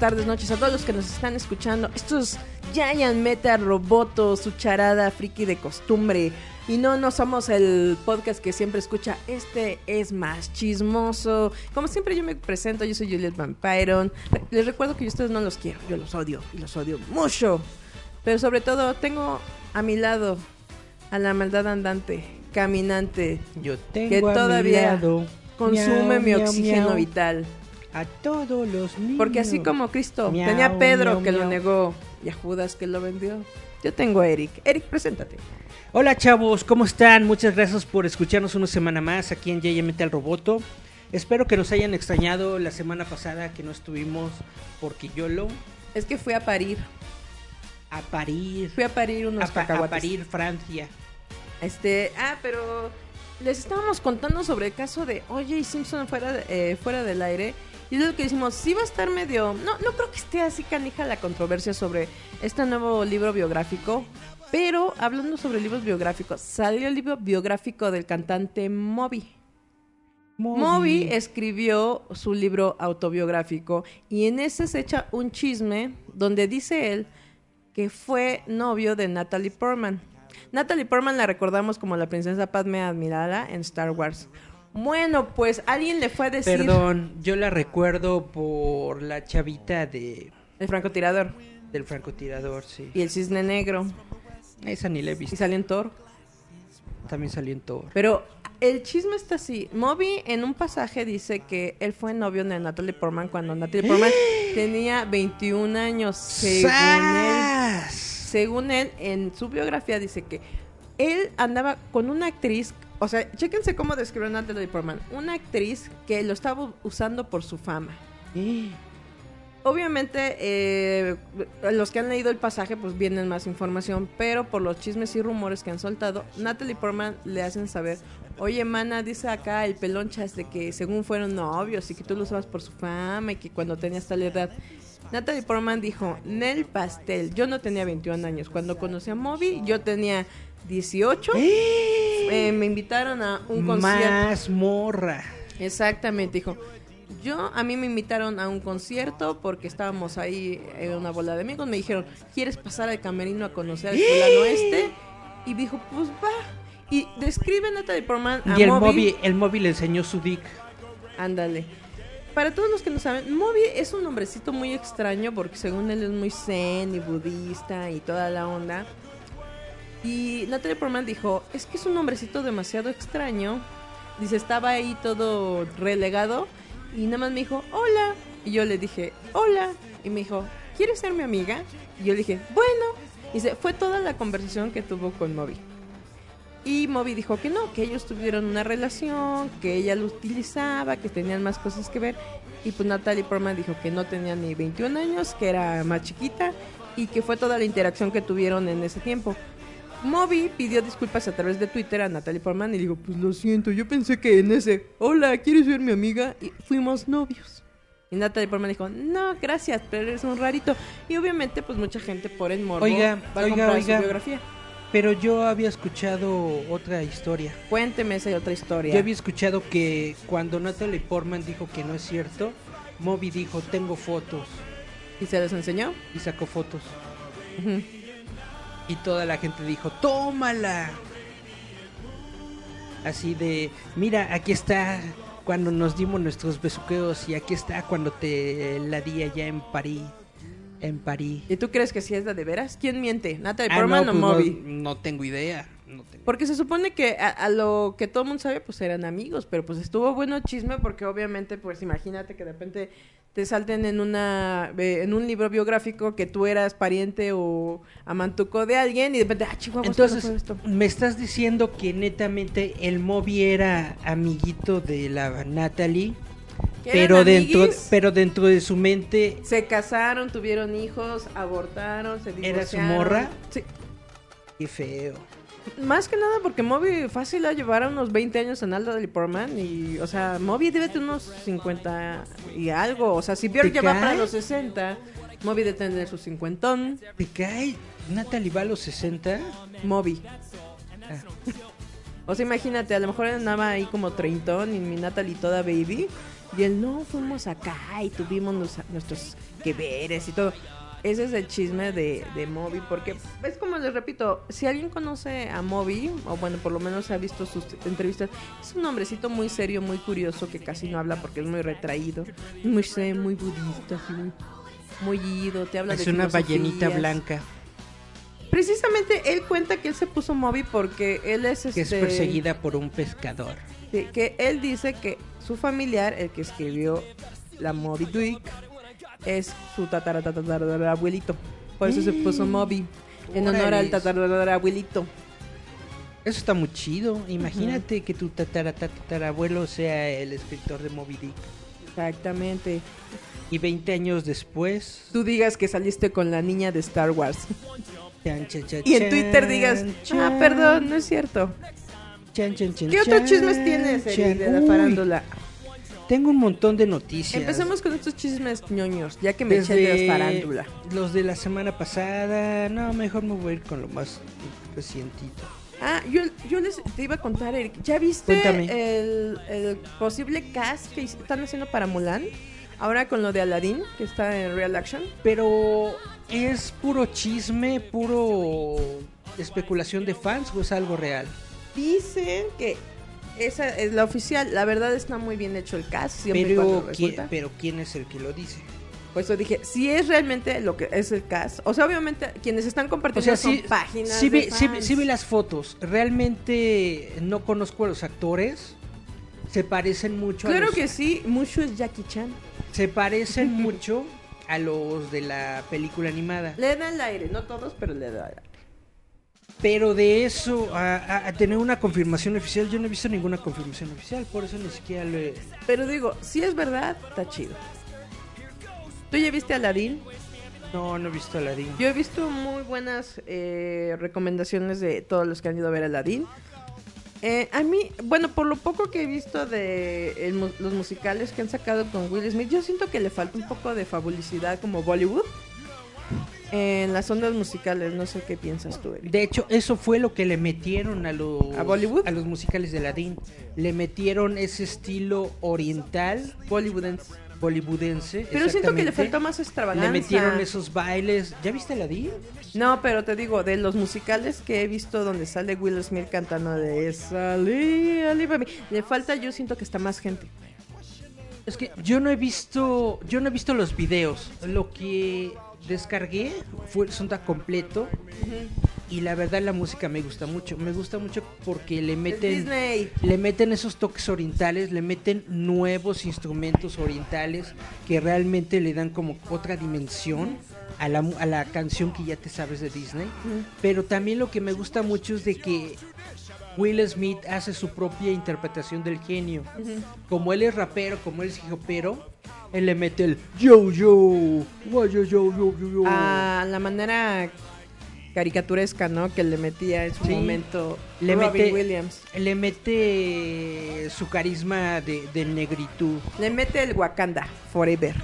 Tardes, noches a todos los que nos están escuchando. Estos Giant Metal Roboto, su charada friki de costumbre. Y no, no somos el podcast que siempre escucha. Este es más chismoso. Como siempre, yo me presento. Yo soy Juliet Vampiron. Les recuerdo que yo ustedes no los quiero. Yo los odio. Y los odio mucho. Pero sobre todo, tengo a mi lado a la maldad andante, caminante, Yo tengo que a mi todavía lado, consume miau, mi miau, oxígeno miau, vital. A todos los niños. Porque así como Cristo Miau, tenía a Pedro miau, que lo negó y a Judas que lo vendió, yo tengo a Eric. Eric, preséntate. Hola chavos, ¿cómo están? Muchas gracias por escucharnos una semana más aquí en Yaya Metal Roboto. Espero que nos hayan extrañado la semana pasada que no estuvimos porque yo lo Es que fui a parir. a parir. Fui a parir unos a, pa- a parir Francia. Este, ah, pero les estábamos contando sobre el caso de Oye Simpson fuera, eh, fuera del aire. Y es lo que decimos, sí va a estar medio... No, no creo que esté así canija la controversia sobre este nuevo libro biográfico. Pero hablando sobre libros biográficos, salió el libro biográfico del cantante Moby. Moby escribió su libro autobiográfico y en ese se echa un chisme donde dice él que fue novio de Natalie Portman. Natalie Portman la recordamos como la princesa Padme Admirada en Star Wars. Bueno, pues alguien le fue a decir Perdón, yo la recuerdo por la chavita de el francotirador del francotirador, sí. y el cisne negro Esa ni la he y visto. salió en Thor. También salió en Thor. Pero el chisme está así. Moby en un pasaje dice que él fue novio de Natalie Portman cuando Natalie Portman tenía 21 años, según él. Según él, en su biografía dice que él andaba con una actriz, o sea, chéquense cómo describió a Natalie Portman, una actriz que lo estaba usando por su fama. Obviamente, eh, los que han leído el pasaje, pues vienen más información, pero por los chismes y rumores que han soltado, Natalie Portman le hacen saber, oye, mana, dice acá el pelonchas de que según fueron novios y que tú lo usabas por su fama y que cuando tenías tal edad. Natalie Portman dijo, Nel Pastel, yo no tenía 21 años. Cuando conocí a Moby, yo tenía 18. Eh, me invitaron a un concierto. Más morra. Exactamente, dijo. Yo, a mí me invitaron a un concierto porque estábamos ahí en una bola de amigos. Me dijeron, ¿quieres pasar al camerino a conocer al fulano este? Y dijo, pues va. Y describe Natalie Portman a Y el Moby. móvil, el móvil le enseñó su dick. Ándale. Para todos los que no saben, Moby es un nombrecito muy extraño porque según él es muy zen y budista y toda la onda. Y Natalie Portman dijo, es que es un nombrecito demasiado extraño. Dice, estaba ahí todo relegado y nada más me dijo, hola. Y yo le dije, hola. Y me dijo, ¿quieres ser mi amiga? Y yo le dije, bueno. Y dice, fue toda la conversación que tuvo con Moby. Y Moby dijo que no, que ellos tuvieron una relación, que ella lo utilizaba, que tenían más cosas que ver. Y pues Natalie Portman dijo que no tenía ni 21 años, que era más chiquita y que fue toda la interacción que tuvieron en ese tiempo. Moby pidió disculpas a través de Twitter a Natalie Portman y dijo, pues lo siento, yo pensé que en ese, hola, ¿quieres ser mi amiga? Y fuimos novios. Y Natalie Portman dijo, no, gracias, pero eres un rarito. Y obviamente, pues mucha gente por el morbo Oiga, va a oiga, comprar oiga. su biografía. Pero yo había escuchado otra historia. Cuénteme esa otra historia. Yo había escuchado que cuando Natalie Portman dijo que no es cierto, Moby dijo, tengo fotos. ¿Y se les enseñó? Y sacó fotos. Y toda la gente dijo, tómala. Así de, mira, aquí está cuando nos dimos nuestros besuqueos y aquí está cuando te la di allá en París. En París. ¿Y tú crees que sí es la de veras? ¿Quién miente? ¿Natalie Ah, Portman no, o pues no- Moby? No, tengo idea. No Porque se supone que a, a lo que todo el mundo sabe, pues eran amigos, pero pues estuvo bueno el chisme porque obviamente, pues imagínate que de repente te salten en una eh, en un libro biográfico que tú eras pariente o amantuco de alguien y de repente, ah, chihuahua, Entonces, esto. me estás diciendo que netamente el Moby era amiguito de la Natalie, ¿Que pero dentro, amiguis? pero dentro de su mente Se casaron, tuvieron hijos, abortaron, se divorciaron. ¿Era su morra? Sí. qué feo. Más que nada porque Moby fácil a llevar a unos 20 años en Alda del Portman y, o sea, Moby debe tener unos 50 y algo. O sea, si Björk ¿Te ya va para los 60, Moby debe tener su cincuentón. ¿Te cae Natalie va a los 60? Moby. Ah. O sea, imagínate, a lo mejor andaba ahí como treintón y mi Natalie toda baby. Y él, no, fuimos acá y tuvimos nos- nuestros que veres y todo. Ese es el chisme de, de Moby, porque es como les repito, si alguien conoce a Moby, o bueno, por lo menos ha visto sus entrevistas, es un hombrecito muy serio, muy curioso, que casi no habla porque es muy retraído, muy muy budista, así muy, muy ido, te habla Es de una ballenita blanca Precisamente él cuenta que él se puso Moby porque él es que es este, perseguida por un pescador. que él dice que su familiar, el que escribió la Moby Dick, es su tataratatarabuelito. Por eso se puso Moby. En honor al tatarabuelito. Eso está muy chido. Imagínate que tu tatara- tatarabuelo sea el escritor de Moby Dick. Exactamente. Y 20 años después. Tú digas que saliste con la niña de Star Wars. chan, chan, chan, Y en Twitter digas, ah, perdón, no es cierto. ¿Qué otros chismes tienes, chan. de la farándula? Tengo un montón de noticias. Empecemos con estos chismes ñoños, ya que me eché de Desde la farándula. Los de la semana pasada. No, mejor me voy a ir con lo más recientito. Ah, yo, yo les te iba a contar, Eric. ¿Ya viste el, el posible cast que están haciendo para Mulan? Ahora con lo de Aladdin, que está en Real Action. Pero es puro chisme, puro especulación de fans o es algo real. Dicen que esa es la oficial. La verdad está muy bien hecho el cast. Siempre Pero, ¿quién, resulta. pero ¿quién es el que lo dice? Por eso dije, si es realmente lo que es el cast. O sea, obviamente quienes están O compartiendo sea, son sí, páginas sí, de vi, sí fans. sí vi las fotos. Realmente no conozco a los actores. Se parecen mucho a Claro los, que sí, mucho es Jackie Chan. Se parecen mucho a los de la película animada. Le da el aire, no todos, pero le da el aire. Pero de eso a, a- a tener una confirmación oficial, yo no he visto ninguna confirmación oficial. Por eso ni siquiera lo he... Pero digo, si es verdad, está chido. ¿Tú ya viste Aladdin? No, no he visto a Aladdin. Yo he visto muy buenas eh, recomendaciones de todos los que han ido a ver Aladdin. Eh, a mí, bueno, por lo poco que he visto de el los musicales que han sacado con Will Smith, yo siento que le falta un poco de fabulicidad como Bollywood en las ondas musicales. No sé qué piensas tú, Eric. De hecho, eso fue lo que le metieron a los, ¿A Bollywood? a los musicales de Aladdin. Le metieron ese estilo oriental, Bollywoodense. bollywoodense. Pero siento que le faltó más extravagancia. Le metieron esos bailes. ¿Ya viste Aladdin? No, pero te digo, de los musicales que he visto donde sale Will Smith cantando de Salí, Ali, baby", le falta, yo siento que está más gente. Es que yo no he visto, yo no he visto los videos. Lo que descargué fue el soundtrack completo y la verdad la música me gusta mucho. Me gusta mucho porque le meten Disney. le meten esos toques orientales, le meten nuevos instrumentos orientales que realmente le dan como otra dimensión a la, a la canción que ya te sabes de Disney. Pero también lo que me gusta mucho es de que Will Smith hace su propia interpretación del genio. Como él es rapero, como él es hipero, él le mete el yo yo, yo yo yo yo yo. A la manera caricaturesca, ¿no? Que le metía en su Sí. momento Le Robin mete- Williams. Le mete su carisma de, de negritud. Le mete el Wakanda Forever.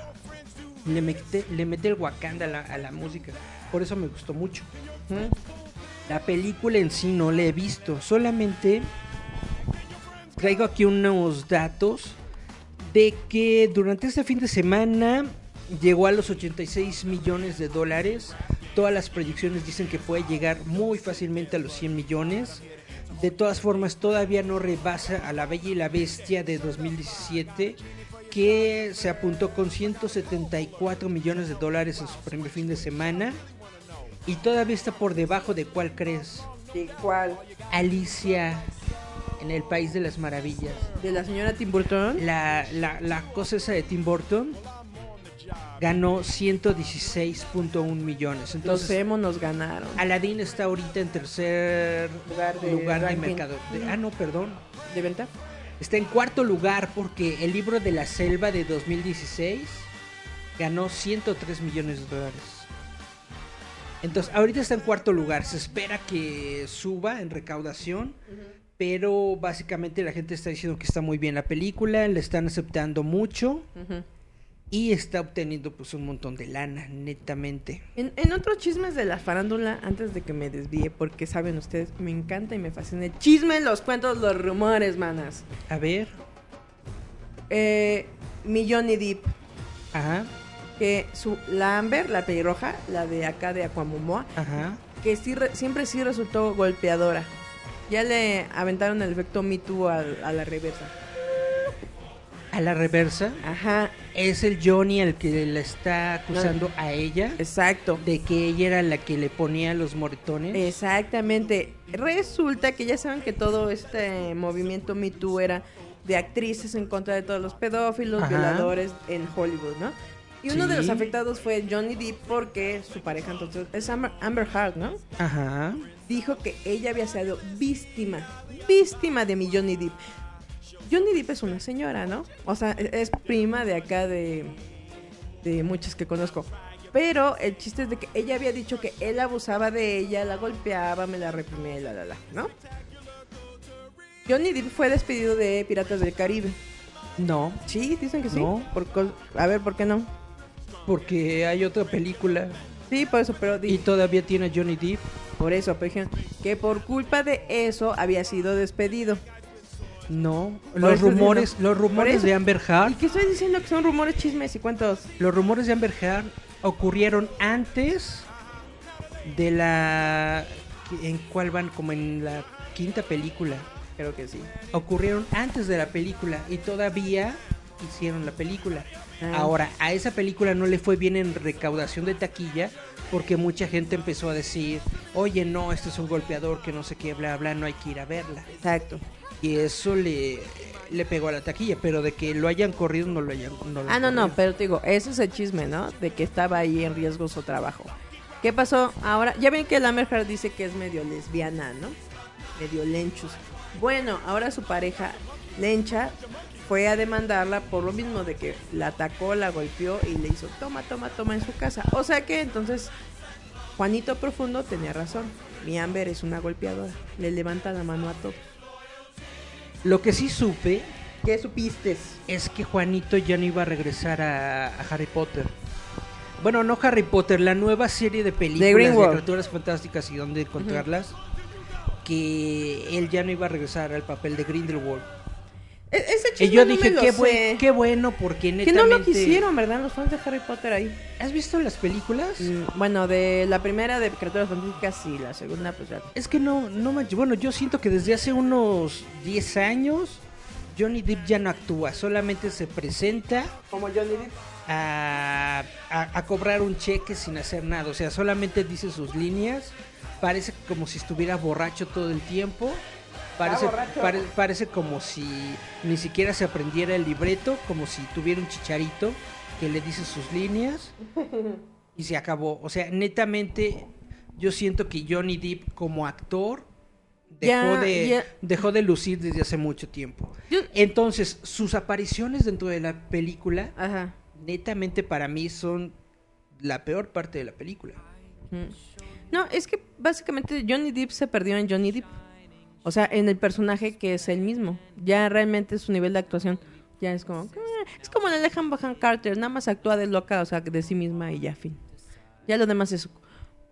Le mete, le mete el Wakanda a la, a la música. Por eso me gustó mucho. ¿Mm? La película en sí no la he visto. Solamente traigo aquí unos datos de que durante este fin de semana llegó a los 86 millones de dólares. Todas las proyecciones dicen que puede llegar muy fácilmente a los 100 millones. De todas formas, todavía no rebasa a La Bella y la Bestia de 2017, que se apuntó con 174 millones de dólares en su primer fin de semana. Y todavía está por debajo de cuál crees. ¿De cuál? Alicia en el País de las Maravillas. ¿De la señora Tim Burton? La, la, la cosa esa de Tim Burton ganó 116.1 millones. Los Entonces, emo nos ganaron. Aladdin está ahorita en tercer Lugar de lugar de ranking. mercado. de- ah, no, perdón. ¿De venta? Está en cuarto lugar porque el libro de la selva de 2016 ganó 103 millones de dólares. Entonces, ahorita está en cuarto lugar. Se espera que suba en recaudación. Pero básicamente la gente está diciendo que está muy bien la película, le están aceptando mucho y está obteniendo pues un montón de lana, netamente. En, en otros chismes de la farándula, antes de que me desvíe, porque saben ustedes, me encanta y me fascina el chisme, los cuentos, los rumores, manas. A ver, Eh, mi Johnny Depp, ajá, que su, la Amber, la pelirroja, la de acá de Aquamomoa, ajá. que sí re- siempre sí resultó golpeadora. Ya le aventaron el efecto Me Too a, la reversa. A la reversa, Ajá, es el Johnny el que la está acusando a ella exacto. de que ella era la que le ponía los moretones. Exactamente. Resulta que ya saben que todo este movimiento Me Too era de actrices en contra de todos los pedófilos, Ajá. violadores en Hollywood, ¿no? Y uno de los afectados fue Johnny Depp porque su pareja entonces es Amber, Amber Heard, ¿no? Ajá. Dijo que ella había sido víctima, víctima de mi Johnny Depp. Johnny Depp es una señora, ¿no? O sea, e- es prima de acá de, de muchas que conozco. Pero el chiste es de que ella había dicho que él abusaba de ella, la golpeaba, me la reprimía, y la, la, la, ¿no? Johnny Depp fue despedido de Piratas del Caribe. No, Sí, dicen que sí. No. Por a ver, ¿por qué no? Porque hay otra película Sí, por eso, pero y todavía tiene a Johnny Depp. por eso, pero dijeron que por culpa de eso había sido despedido. No, los rumores, digo, los rumores de Amber Heard ¿Y qué estoy diciendo que son rumores, chismes y cuentos? Los rumores de Amber Heard ocurrieron antes de la... ¿En cuál van? Como en la quinta película. Creo que sí. Ocurrieron antes de la película y todavía hicieron la película. Ah. Ahora, a esa película no le fue bien en recaudación de taquilla porque mucha gente empezó a decir, oye, no, este es un golpeador que no sé qué, bla, bla, no hay que ir a verla. Exacto. Y eso le, le pegó a la taquilla, pero de que lo hayan corrido no lo hayan... No lo Ah, no, no, pero te digo, ese es el chisme, ¿no? De que estaba ahí en riesgo su trabajo. ¿Qué pasó ahora? Ya ven que la Heard dice que es medio lesbiana, ¿no? Medio lenchus. Bueno, ahora su pareja, Lencha, fue a demandarla por lo mismo de que la atacó, la golpeó y le hizo toma, toma, toma en su casa. O sea que entonces Juanito Profundo tenía razón. Mi Amber es una golpeadora. Le levanta la mano a todo. Lo que sí supe ¿Qué supiste? es que Juanito ya no iba a regresar a, a Harry Potter. Bueno, no Harry Potter, la nueva serie de películas de, criaturas fantásticas y dónde encontrarlas. Que él ya no iba a regresar al papel de Grindelwald. E- ese Y yo no dije, qué, sé. buen- qué bueno, porque Que no lo quisieron, ¿verdad? Los fans de Harry Potter ahí. ¿Has visto las películas? Mm, Bueno, de la primera de Criaturas Fantásticas sí, la segunda pues ya. Es que no, no. Bueno, yo siento que desde hace unos 10 años Johnny Depp ya no actúa, solamente se presenta Como Johnny Depp. a, a- a cobrar un cheque sin hacer nada. O sea, solamente dice sus líneas. Parece como si estuviera borracho todo el tiempo. Parece, pare- parece como si ni siquiera se aprendiera el libreto, como si tuviera un chicharito que le dice sus líneas y se acabó. O sea, netamente yo siento que Johnny Depp como actor dejó, de, dejó de lucir desde hace mucho tiempo. Entonces, sus apariciones dentro de la película Ajá. netamente para mí son la peor parte de la película. Mm. No, es que básicamente Johnny Depp se perdió en Johnny Depp. O sea, en el personaje que es él mismo. Ya realmente su nivel de actuación ya es como... "Ah", Es como la Alejan Bajan Carter, nada más actúa de loca, o sea, de sí misma y ya, fin. Ya lo demás es...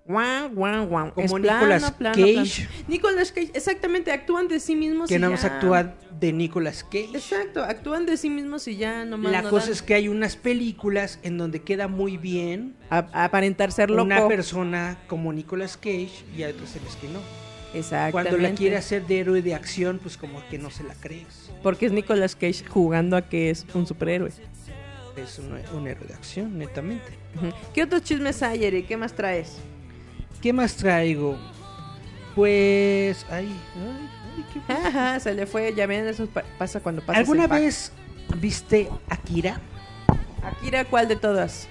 Guau, guau, guau. Como Es Nicolas plano, Cage. plano. Nicolas Cage, exactamente, actúan de sí mismos que y nada más ya. actúa de Nicolas Cage. Exacto, actúan de sí mismos y ya nomás La no cosa dan es que hay unas películas en donde queda muy bien a aparentar ser loco. una persona como Nicolas Cage y hay otras en las que no. Cuando la quiere hacer de héroe de acción, pues como que no se la crees. Porque es Nicolas Cage jugando a que es un superhéroe. Es un, un héroe de acción, netamente. ¿Qué otros chismes hay, Eri? ¿Qué más traes? ¿Qué más traigo? Pues... Ay, ay, ay, ¿qué pasa? Ajá, se le fue. Ya ven, eso pa- pasa cuando pasa. ¿Alguna vez viste Akira? Akira, ¿cuál de todas?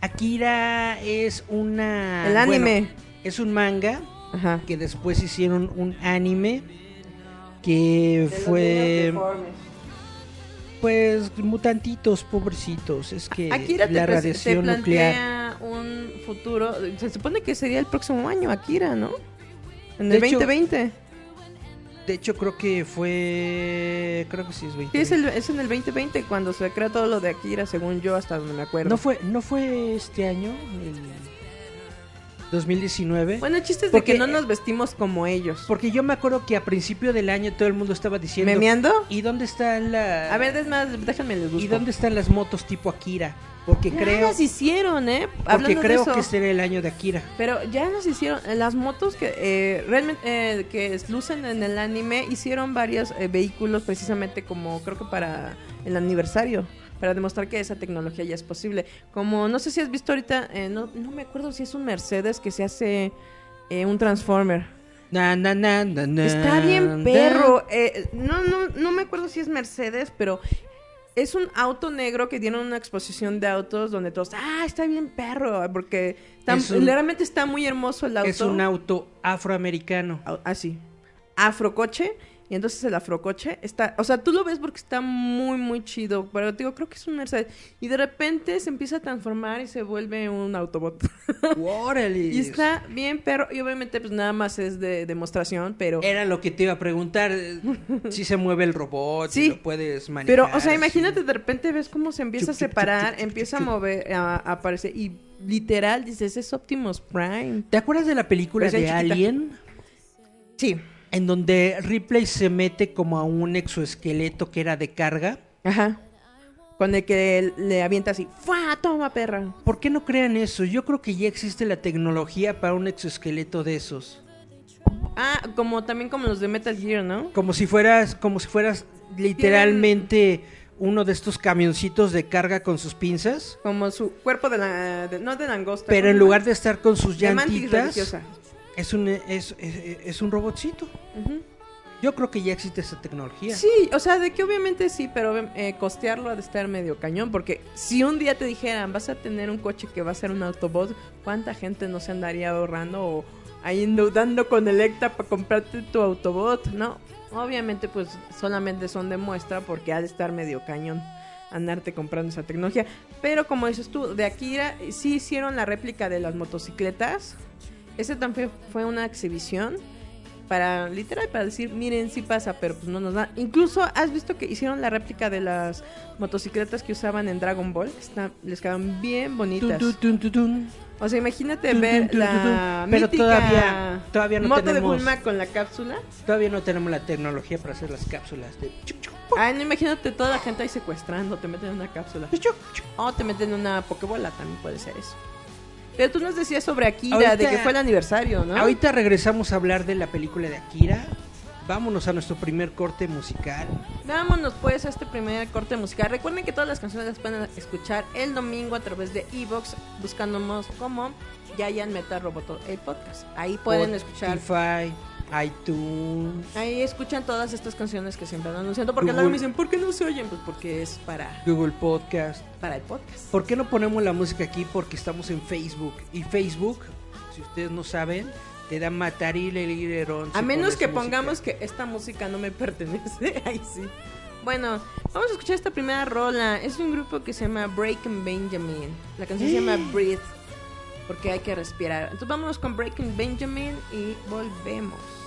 Akira es una... El anime. bueno, es un manga Ajá. que después hicieron un anime que fue pues mutantitos pobrecitos es que Akira la pres- te radiación nuclear un futuro. Se supone que sería el próximo año, Akira, ¿no? En De el hecho, 2020. de hecho creo que fue creo que sí es 20 Sí, es, el- es en el 2020 cuando se crea todo lo de Akira, según yo, hasta donde me acuerdo. no fue no fue este año el 2019 Bueno, el chiste es Porque- de que no nos vestimos como ellos. porque yo me acuerdo que a principio del año todo el mundo estaba diciendo ¿Memeando? ¿y dónde están la A ver, es más, déjenme les busco. ¿Y dónde están las motos tipo Akira? Porque Ya creo las hicieron, ¿eh? porque Hablando de creo eso. que será el año de Akira. Pero ya nos hicieron, eh, las motos que eh, realmente eh, que lucen en el anime, hicieron varios eh, vehículos precisamente como creo que para el aniversario, para demostrar que esa tecnología ya es posible. Como no sé si has visto ahorita, eh, no, no me acuerdo si es un Mercedes que se hace eh, un Transformer. Na, na, na, na, na, Está bien perro. eh, no, no, no me acuerdo si es Mercedes, pero es un auto negro que dieron una exposición de autos donde todos, ah, está bien perro, porque tan- Es un- realmente está muy hermoso el auto. Es un auto afroamericano. Au- Así. Afrocoche. Y entonces el afrocoche está, o sea, tú lo ves porque está muy, muy chido, pero te digo, creo que es un Mercedes. Y de repente se empieza a transformar y se vuelve un Autobot. Órale. y está bien, pero, y obviamente pues nada más es de demostración, pero... Era lo que te iba a preguntar. eh, Si se mueve el robot, si lo puedes manejar. Pero, o sea, imagínate, de repente ves cómo se empieza a separar, empieza a mover, a, a aparecer, y literal dices, es Optimus Prime. ¿Te acuerdas de la película Versión de chiquita. Alien? Sí. En donde Ripley se mete como a un exoesqueleto que era de carga. Ajá. Con el que le avienta así, ¡fua! Toma, perra. ¿Por qué no crean eso? Yo creo que ya existe la tecnología para un exoesqueleto de esos. Ah, como también como los de Metal Gear, ¿no? Como si fueras, como si fueras literalmente uno de estos camioncitos de carga con sus pinzas. Como su cuerpo de la... de- no de langosta. Pero en lugar de estar con sus llantitas. Es un, es, es- es un robotcito. Yo creo que ya existe esa tecnología. Sí, o sea, de que obviamente sí, pero eh, costearlo ha de estar medio cañón, porque si un día te dijeran, vas a tener un coche que va a ser un Autobot, ¿cuánta gente no se andaría ahorrando o ahí endeudando con Electa para comprarte tu Autobot? No, obviamente pues solamente son de muestra porque ha de estar medio cañón andarte comprando esa tecnología. Pero como dices tú, de Akira sí hicieron la réplica de las motocicletas. Ese también fue una exhibición para literal para decir miren sí pasa pero pues no nos da. Incluso has visto que hicieron la réplica de las motocicletas que usaban en Dragon Ball Está- les quedaron bien bonitas. O sea imagínate ver la. Pero mítica todavía- todavía no moto tenemos- de Bulma con la cápsula. Todavía no tenemos la tecnología para hacer las cápsulas de... ah no imagínate toda la gente ahí secuestrando te meten en una cápsula. O te meten en una pokebola también puede ser eso pero tú nos decías sobre Akira Ahorita- de que fue el aniversario ¿no? Ahorita regresamos a hablar de la película de Akira. Vámonos a nuestro primer corte musical. Vámonos pues a este primer corte musical. Recuerden que todas las canciones las pueden escuchar el domingo a través de Evox, buscándonos como Giant Metal Roboto, el podcast. Ahí pueden escuchar. ITunes, Ahí escuchan todas estas canciones que siempre andan anunciando. Porque Google. luego me dicen, ¿por qué no se oyen? Pues porque es para, Google Podcast. para el podcast. ¿Por qué no ponemos la música aquí? Porque estamos en Facebook. Y Facebook, si ustedes no saben, te da matar y leerón. A menos que pongamos que esta música no me pertenece. Ahí sí. Bueno, vamos a escuchar esta primera rola. Es de un grupo que se llama Breaking Benjamin. La canción se llama Breathe. Porque hay que respirar. Entonces vámonos con Breaking Benjamin y volvemos.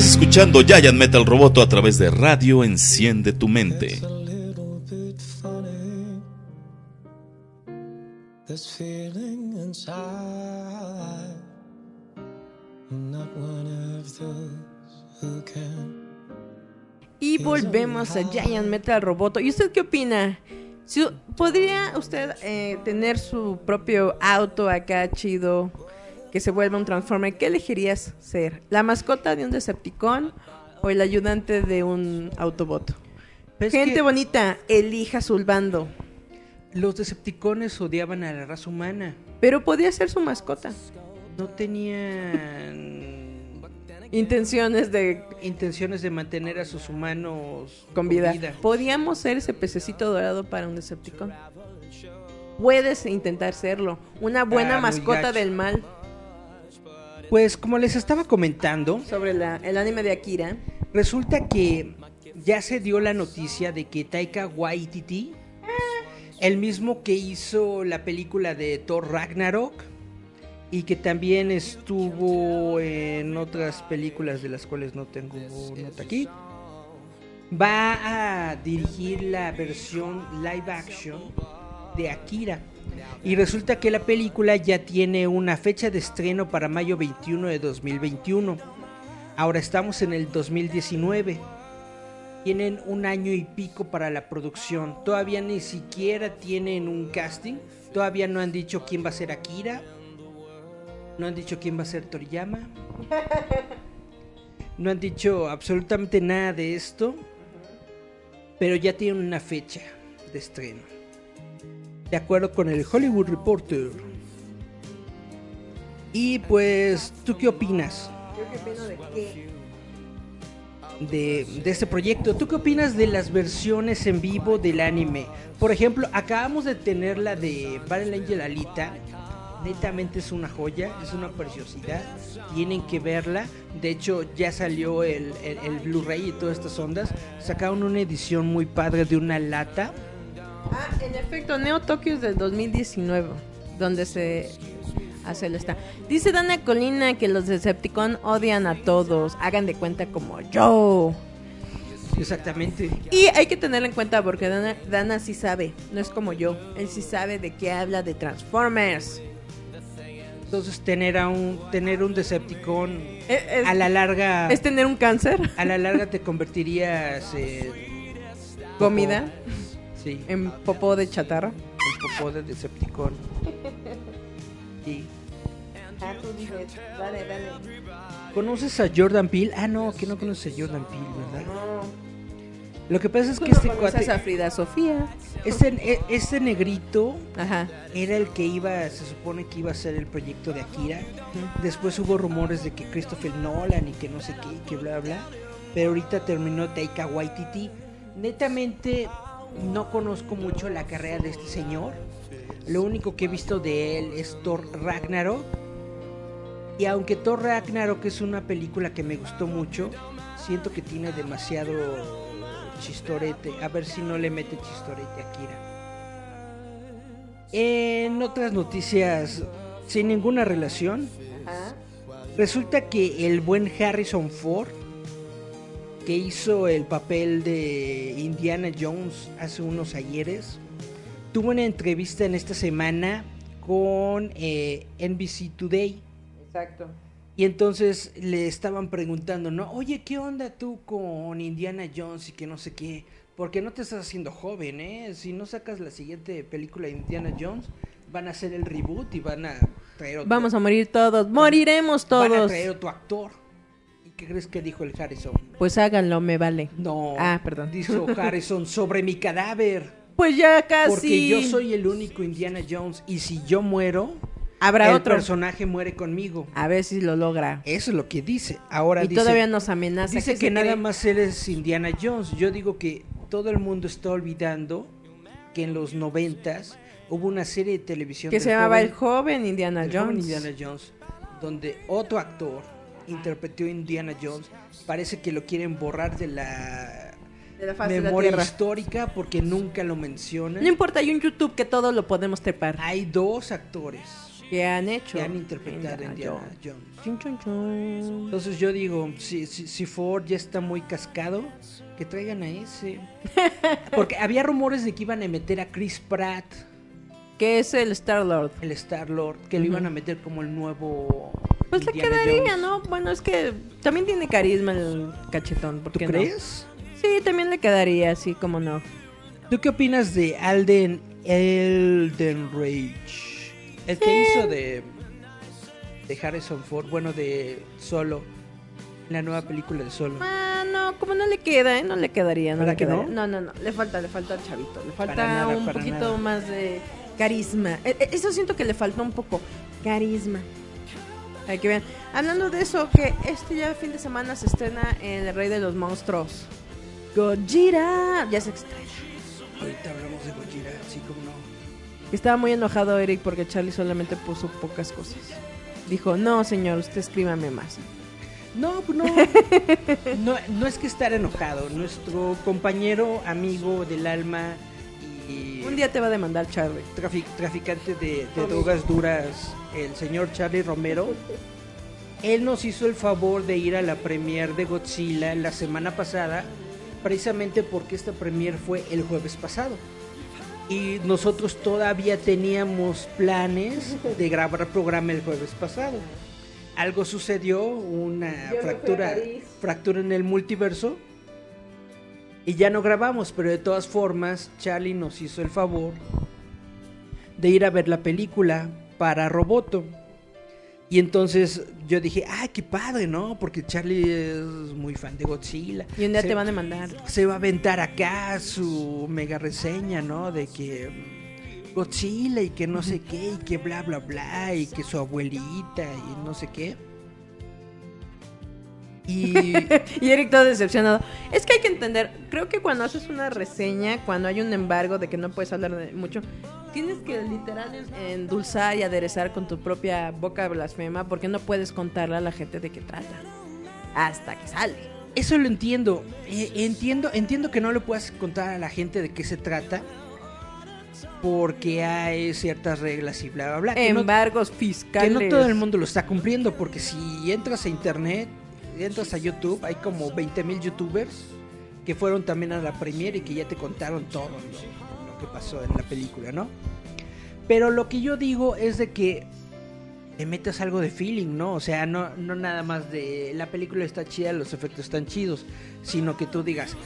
Estás escuchando Giant Metal Roboto a través de Radio Enciende tu Mente. It's a little bit funny. This feeling inside. I'm not one of those who can. Y volvemos a Giant Metal Roboto. ¿Y usted qué opina? ¿Podría usted eh, tener su propio auto acá chido que se vuelva un Transformer? ¿Qué elegirías ser? ¿La mascota de un Decepticon o el ayudante de un Autobot? Gente que bonita, elija su bando. los Decepticones odiaban a la raza humana. Pero podía ser su mascota. No tenían Intenciones de intenciones de mantener a sus humanos con vida. Podíamos ser ese pececito dorado para un Decepticon. Puedes intentar serlo. Una buena Ah, mascota del mal. Pues como les estaba comentando, Sobre la- el anime de Akira. resulta que ya se dio la noticia de que Taika Waititi, el mismo que hizo la película de Thor Ragnarok y que también estuvo en otras películas de las cuales no tengo nota aquí, va a dirigir la versión live action de Akira. Y resulta que la película ya tiene una fecha de estreno para mayo 21 de 2021. Ahora estamos en el 2019. Tienen un año y pico para la producción. Todavía ni siquiera tienen un casting. Todavía no han dicho quién va a ser Akira. No han dicho quién va a ser Toriyama. No han dicho absolutamente nada de esto. Pero ya tienen una fecha de estreno. De acuerdo con el Hollywood Reporter. Y pues, ¿tú qué opinas? de, de este proyecto. ¿Tú qué opinas de las versiones en vivo del anime? Por ejemplo, acabamos de tener la de Battle Angel Alita. Netamente es una joya, es una preciosidad. Tienen que verla. De hecho, ya salió el, el- el Blu-ray y todas estas ondas. Sacaron una edición muy padre de una lata. Ah, en efecto, Neo Tokyo es del 2019, donde se hace el esta. Dice Dana Colina que los Decepticon odian a todos, hagan de cuenta como yo. Exactamente. Y hay que tenerlo en cuenta porque Dana, Dana sí sabe, no es como yo, él sí sabe de qué habla de Transformers. Entonces tener a un tener un Decepticon Es, es- a la larga es tener un cáncer, a la larga te convertirías en comida. Sí, En popó de chatarra. el popó de Decepticon. Sí. Ah, tú dices, dale, dale. ¿Conoces a Jordan Peele? Ah, no, que no conoces a Jordan Peele, ¿verdad? No. Lo que pasa es que este conoces cuate, a Frida Sofía. este, este negrito Ajá. era el que iba, se supone que iba a ser el proyecto de Akira. Después hubo rumores de que Christopher Nolan y que no sé qué, y que bla bla. Pero ahorita terminó Taika Waititi. Netamente no conozco mucho la carrera de este señor. Lo único que he visto de él es Thor Ragnarok. Y aunque Thor Ragnarok es una película que me gustó mucho, siento que tiene demasiado chistorete. A ver si no le mete chistorete a Akira. En otras noticias, sin ninguna relación, Ajá. resulta que el buen Harrison Ford, que hizo el papel de Indiana Jones hace unos ayeres, tuvo una entrevista en esta semana con eh, NBC Today. Exacto. Y entonces le estaban preguntando, ¿no? Oye, ¿qué onda tú con Indiana Jones y que no sé qué? Porque no te estás haciendo joven, ¿eh? Si no sacas la siguiente película de Indiana Jones, van a hacer el reboot y van a traer otro, Vamos a morir todos. Moriremos van a todos. traer otro actor. ¿Y qué crees que dijo el Harrison? Pues háganlo, me vale. No. Ah, perdón. Dijo Harrison sobre mi cadáver. Pues ya casi. Porque yo soy el único Indiana Jones y si yo muero, Habrá el otro. personaje muere conmigo. A ver si lo logra. Eso es lo que dice. Ahora Y dice, todavía nos amenaza. Dice ¿Qué que nada cree? más él es Indiana Jones. Yo digo que todo el mundo está olvidando que en los noventas hubo una serie de televisión Que se llamaba joven- El Joven Indiana del joven Jones. Indiana Jones, donde otro actor interpretó Indiana Jones. Parece que lo quieren borrar de la De la faz de la memoria histórica porque nunca lo mencionan. No importa, hay un YouTube que todo lo podemos trepar. Hay dos actores Que han hecho. que han interpretado Indiana Jones. Entonces yo digo, si, si, si Ford ya está muy cascado, que traigan a ese. Porque había rumores de que iban a meter a Chris Pratt, Que es el Star Lord. el Star Lord, que lo Ujú. iban a meter como el nuevo. Pues le quedaría, Jones. ¿no? Bueno, es que también tiene carisma el cachetón. ¿por ¿Tú no? crees? Sí, también le quedaría, así como no. ¿Tú qué opinas de Alden Elden Rage? El que hizo de de Harrison Ford, bueno, de Solo, la nueva película de Solo. Ah, no, como no le queda, ¿eh? No le quedaría, no ¿Verdad le que quedaría. no? No, no, no, le falta, le falta al chavito. Le falta nada, un poquito nada. más de carisma. E- e- Eso siento que le falta un poco. Carisma. Hay que ver. Hablando de eso, que este ya fin de semana se estrena en El Rey de los Monstruos. Gojira. Ya se estrena. Ahorita hablamos de Gojira, sí como no. Estaba muy enojado Eric porque Charlie solamente puso pocas cosas. Dijo, no señor, usted escríbame más. No, pues no. no. No es que estar enojado. Nuestro compañero, amigo del alma y Un día te va a demandar Charlie. trafi- traficante de, de drogas duras, el señor Charlie Romero, él nos hizo el favor de ir a la premier de Godzilla la semana pasada, precisamente porque esta premier fue el jueves pasado. Y nosotros todavía teníamos planes de grabar programa el jueves pasado. Algo sucedió, una Yo fractura, fractura en el multiverso. Y ya no grabamos, pero de todas formas, Charlie nos hizo el favor de ir a ver la película para Roboto. Y entonces yo dije, ay, qué padre, ¿no? Porque Charlie es muy fan de Godzilla. Y un día Se- te van a demandar. se va a aventar acá su mega reseña, ¿no? De que mm, Godzilla y que no sé qué, y que bla, bla, bla, y que su abuelita y no sé qué. Y Y Eric todo decepcionado. Es que hay que entender, creo que cuando haces una reseña, cuando hay un embargo de que no puedes hablar de mucho, tienes que literal en- endulzar y aderezar con tu propia boca blasfema porque no puedes contarle a la gente de qué trata. Hasta que sale. eso lo entiendo. Eh, entiendo, entiendo que no le puedas contar a la gente de qué se trata. Porque hay ciertas reglas y bla, bla, bla. que no- Embargos que fiscales. no todo el mundo lo está cumpliendo, porque si entras a internet, entras a YouTube, hay como 20 mil youtubers que fueron también a la premiere y que ya te contaron todo lo, lo que pasó en la película, ¿no? Pero lo que yo digo es de que te metas algo de feeling, ¿no? O sea, no, no nada más de la película está chida, los efectos están chidos, sino que tú digas,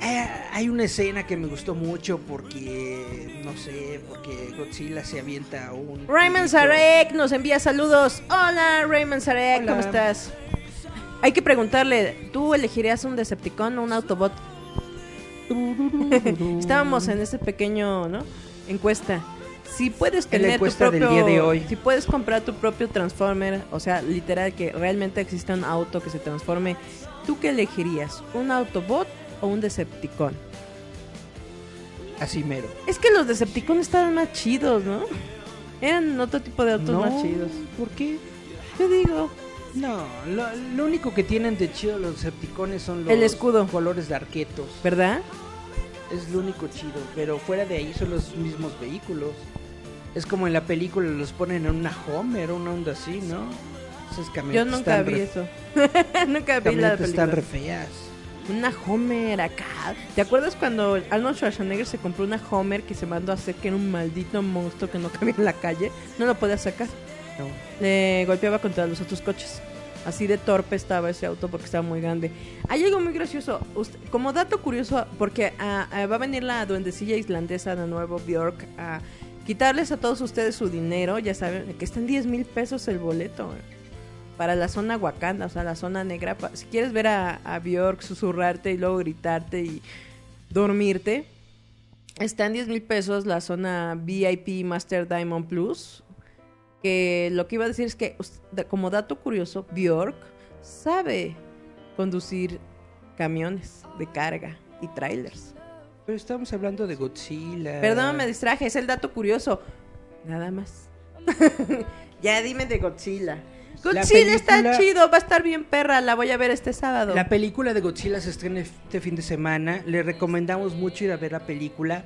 Eh, hay una escena que me gustó mucho porque, no sé, porque Godzilla se avienta un... Raymond. Sarek nos envía saludos. Hola, Raymond Sarek, Hola. ¿cómo estás? Hay que preguntarle, ¿tú elegirías un Decepticon o un Autobot? Estábamos en ese pequeño, ¿no? Encuesta. Si puedes tener tu del propio, día de hoy. si puedes comprar tu propio Transformer, o sea, literal que realmente exista un auto que se transforme, ¿tú qué elegirías? ¿Un Autobot o un Decepticon? Así mero. Es que los Decepticon estaban más chidos, ¿no? Eran otro tipo de autos no, más chidos. ¿por qué? ¿Qué digo? No, lo, lo único que tienen de chido los Decepticones son los El escudo. colores de arquetos. ¿Verdad? Es lo único chido, pero fuera de ahí son los mismos vehículos. Es como en la película los ponen en una Homer, una onda así, ¿no? Esas Yo camionetas nunca están vi re- eso. nunca vi la camionetas están película. re feas. Una Homer acá. ¿Te acuerdas cuando Arnold Schwarzenegger se compró una Homer que se mandó a hacer que era un maldito monstruo que no cabía en la calle? No lo podía sacar. Le golpeaba contra los otros coches. Así de torpe estaba ese auto porque estaba muy grande. Hay algo muy gracioso. Como dato curioso, porque ah, ah, va a venir la duendecilla islandesa de nuevo, Bjork, a quitarles a todos ustedes su dinero. Ya saben que está en 10 mil pesos el boleto. eh, Para la zona Wakanda, o sea, la zona negra. Si quieres ver a, a Bjork susurrarte y luego gritarte y dormirte, está en 10 mil pesos la zona VIP Master Diamond Plus que lo que iba a decir es que, como dato curioso, Bjork sabe conducir camiones de carga y trailers. Pero estamos hablando de Godzilla. Perdón, me distraje, es el dato curioso. Nada más. ya dime de Godzilla. La Godzilla está chido, va a estar bien perra, la voy a ver este sábado. La película de Godzilla se estrena este fin de semana. Le recomendamos mucho ir a ver la película.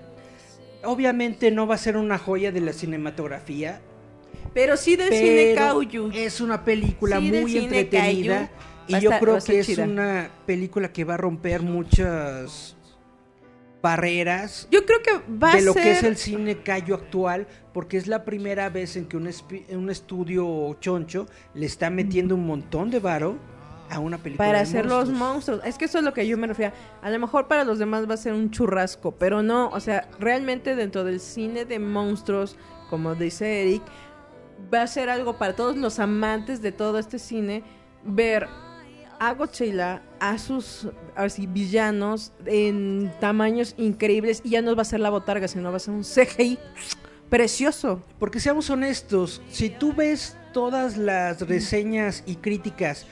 Obviamente no va a ser una joya de la cinematografía, Pero sí del cine pero Kaiju. es una película Sí, muy cine entretenida kaiju. y yo estar- creo que es chida. una película que va a romper muchas barreras Yo creo que va de a lo ser... que es el cine callo actual, porque es la primera vez en que un, estudio choncho le está metiendo un montón de varo a una película para de hacer los monstruos. monstruos. Es que eso es lo que yo me refiero. A lo mejor para los demás va a ser un churrasco, pero no, o sea, realmente dentro del cine de monstruos, como dice Eric, va a ser algo para todos los amantes de todo este cine ver a Godzilla, a sus así, villanos en tamaños increíbles y ya no va a ser la botarga, sino va a ser un CGI precioso. Porque seamos honestos, si tú ves todas las reseñas y críticas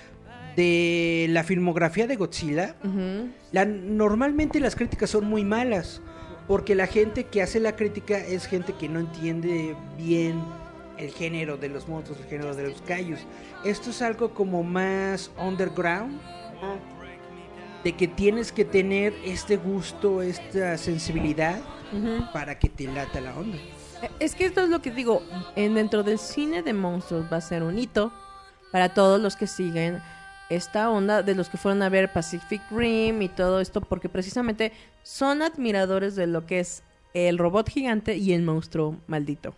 de la filmografía de Godzilla, la- normalmente las críticas son muy malas, porque la gente que hace la crítica es gente que no entiende bien el género de los monstruos, el género de los callos. Esto es algo como más underground, de que tienes que tener este gusto, esta sensibilidad para que te lata la onda. Es que esto es lo que digo, en dentro del cine de monstruos va a ser un hito para todos los que siguen esta onda de los que fueron a ver Pacific Rim y todo esto, porque precisamente son admiradores de lo que es el robot gigante y el monstruo maldito,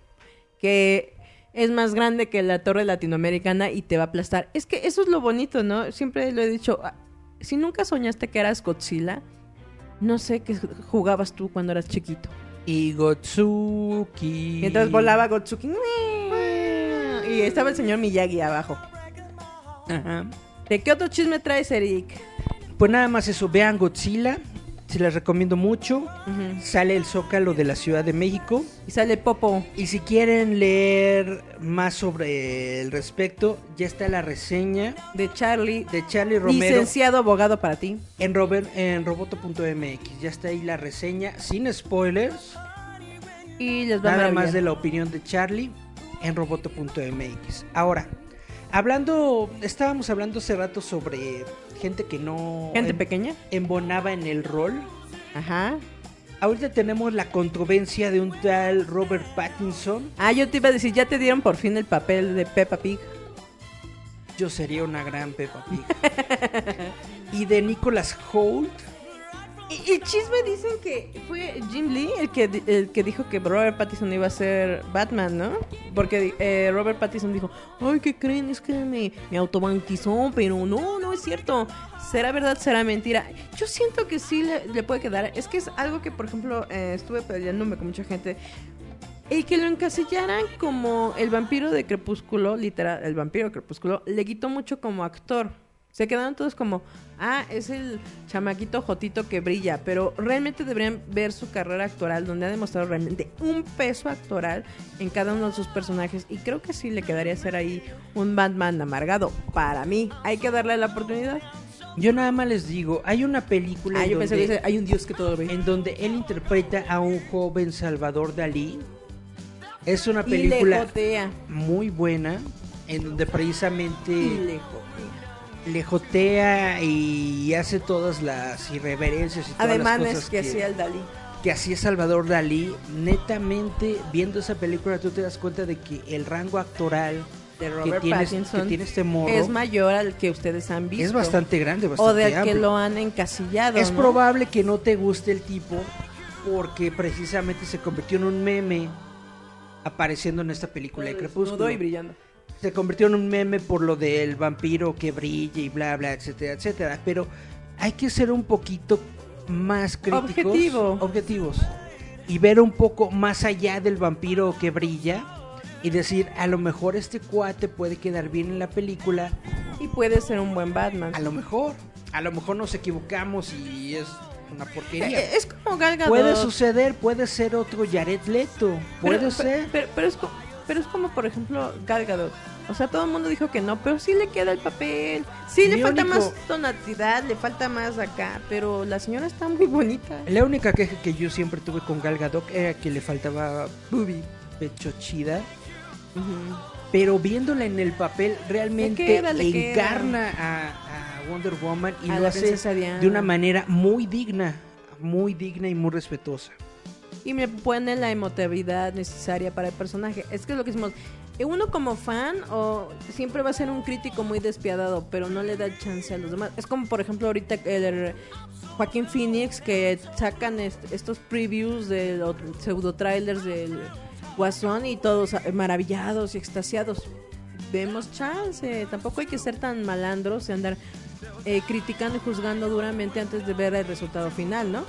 que es más grande que la torre latinoamericana y te va a aplastar. Es que eso es lo bonito, ¿no? Siempre lo he dicho, ah, si nunca soñaste que eras Godzilla, no sé qué jugabas tú cuando eras chiquito. Y Gotsuki. Mientras volaba Gotsuki. Y estaba el señor Miyagi abajo. Ajá. ¿De qué otro chisme traes, Eric? Pues nada más eso, vean Godzilla, se les recomiendo mucho. Sale el Zócalo de la Ciudad de México. Y sale Popo. Y si quieren leer más sobre el respecto, ya está la reseña De Charlie. de Charlie Romero Licenciado abogado para ti. en, Robert, en roboto.mx. Ya está ahí la reseña, sin spoilers, Y les va a nada más de la opinión de Charlie en roboto.mx. Ahora, hablando, estábamos hablando hace rato sobre gente que no Gente em- pequeña. embonaba en el rol. Ajá. Ahorita tenemos la controversia de un tal Robert Pattinson. Ah, yo te iba a decir, ya te dieron por fin el papel de Peppa Pig. Yo sería una gran Peppa Pig. y de Nicholas Holt. Y el chisme dicen que fue Jim Lee el que, el que dijo que Robert Pattinson iba a ser Batman, ¿no? Porque eh, Robert Pattinson dijo, ay, ¿qué creen? Es que me, me autobautizó, pero no, no es cierto. ¿Será verdad? ¿Será mentira? Yo siento que sí le, le puede quedar. Es que es algo que, por ejemplo, eh, estuve peleándome con mucha gente. El que lo encasillaran como el vampiro de Crepúsculo, literal, el vampiro de Crepúsculo, le quitó mucho como actor. Se quedaron todos como, ah, es el chamaquito jotito que brilla, pero realmente deberían ver su carrera actoral, donde ha demostrado realmente un peso actoral en cada uno de sus personajes. Y creo que sí le quedaría ser ahí un Batman amargado. Para mí, hay que darle la oportunidad. Yo nada más les digo, hay una película Ah, en, yo pensé donde, que hay un dios que todo ve. en donde él interpreta a un joven Salvador Dalí. Es una película muy buena, en donde precisamente le jotea. y hace todas las irreverencias y todas las Ademanes cosas que hacía el Dalí. que hacía Salvador Dalí, netamente viendo esa película tú te das cuenta de que el rango actoral De que Robert tiene, Pattinson que tiene este morro es mayor al que ustedes han visto. es bastante grande, o del que lo han encasillado. Es ¿no? probable que no te guste el tipo porque precisamente se convirtió en un meme apareciendo en esta película de Crepúsculo. Desnudo y brillando. Se convirtió en un meme por lo del vampiro que brilla y bla bla, etcétera, etcétera. Pero hay que ser un poquito más críticos, Objetivo. objetivos y ver un poco más allá del vampiro que brilla y decir a lo mejor este cuate puede quedar bien en la película, Y puede ser un buen Batman. a lo mejor, a lo mejor nos equivocamos y es una porquería. Eh, Es como Gal Gadot. Puede suceder, puede ser otro Jared Leto, puede Pero- ser. Pero, pero es como, pero es como, por ejemplo, Gal Gadot. O sea, todo el mundo dijo que no, pero sí le queda el papel. Sí le Mi falta único- más tonalidad, le falta más acá. Pero la señora está muy bonita. La única queja que yo siempre tuve con Gal Gadot era que le faltaba boobie, pecho chida. Pero viéndola en el papel, realmente Le queda, le encarna a, a Wonder Woman y A lo hace de una manera muy digna, muy digna y muy respetuosa. Y me pone la emotividad necesaria para el personaje. Es que es lo que decimos. eh, Uno como fan o siempre va a ser un crítico muy despiadado, pero no le da chance a los demás. Es como por ejemplo ahorita el Joaquín Phoenix que sacan est- estos previews de los pseudo trailers del Guasón y todos ah, maravillados y extasiados. Demos chance, tampoco hay que ser tan malandros y andar eh, criticando y juzgando duramente antes de ver el resultado final, ¿no?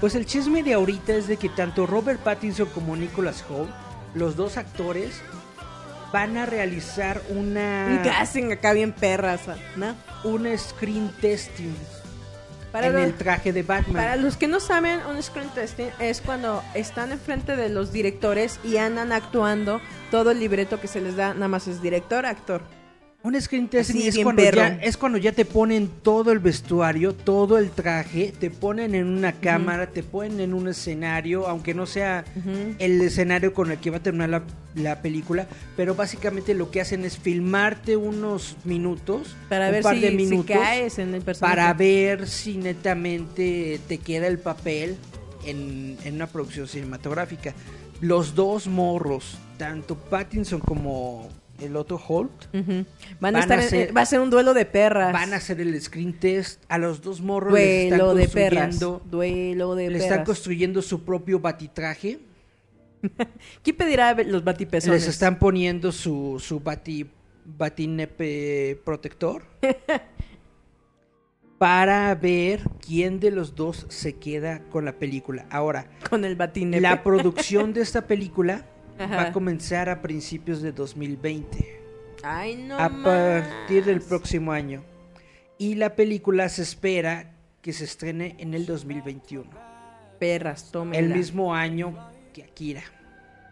Pues el chisme de ahorita es de que tanto Robert Pattinson como Nicholas Hoult, los dos actores, van a realizar Un una, casting acá bien perras, ¿no? una screen testing Para en los, el traje de Batman. para los que no saben, un screen testing es cuando están enfrente de los directores y andan actuando todo el libreto que se les da, nada más es director, actor. Un screen testing Así, es cuando, ya, es cuando ya te ponen todo el vestuario, todo el traje, te ponen en una cámara, te ponen en un escenario, aunque no sea el escenario con el que va a terminar la, la película, pero básicamente lo que hacen es filmarte unos minutos, Para un ver par si, de si caes en el personaje. para ver si netamente te queda el papel en, en una producción cinematográfica. Los dos morros, tanto Pattinson como el otro Holt, Ujú. Van, Van a estar a en- ser- va a ser un duelo de perras. van a hacer el screen test. A los dos morros les están de perras. construyendo, Duelo de le perras. están construyendo su propio batitraje. ¿Quién pedirá los batipezones? Les están poniendo su, su bati, batinepe protector. para ver quién de los dos se queda con la película. Ahora, con el batinepe. la producción de esta película Ajá. va a comenzar a principios de 2020. Ay, no a partir del próximo año. Y la película se espera que se estrene en el 2021. Perras, tómenla. El mismo año que Akira.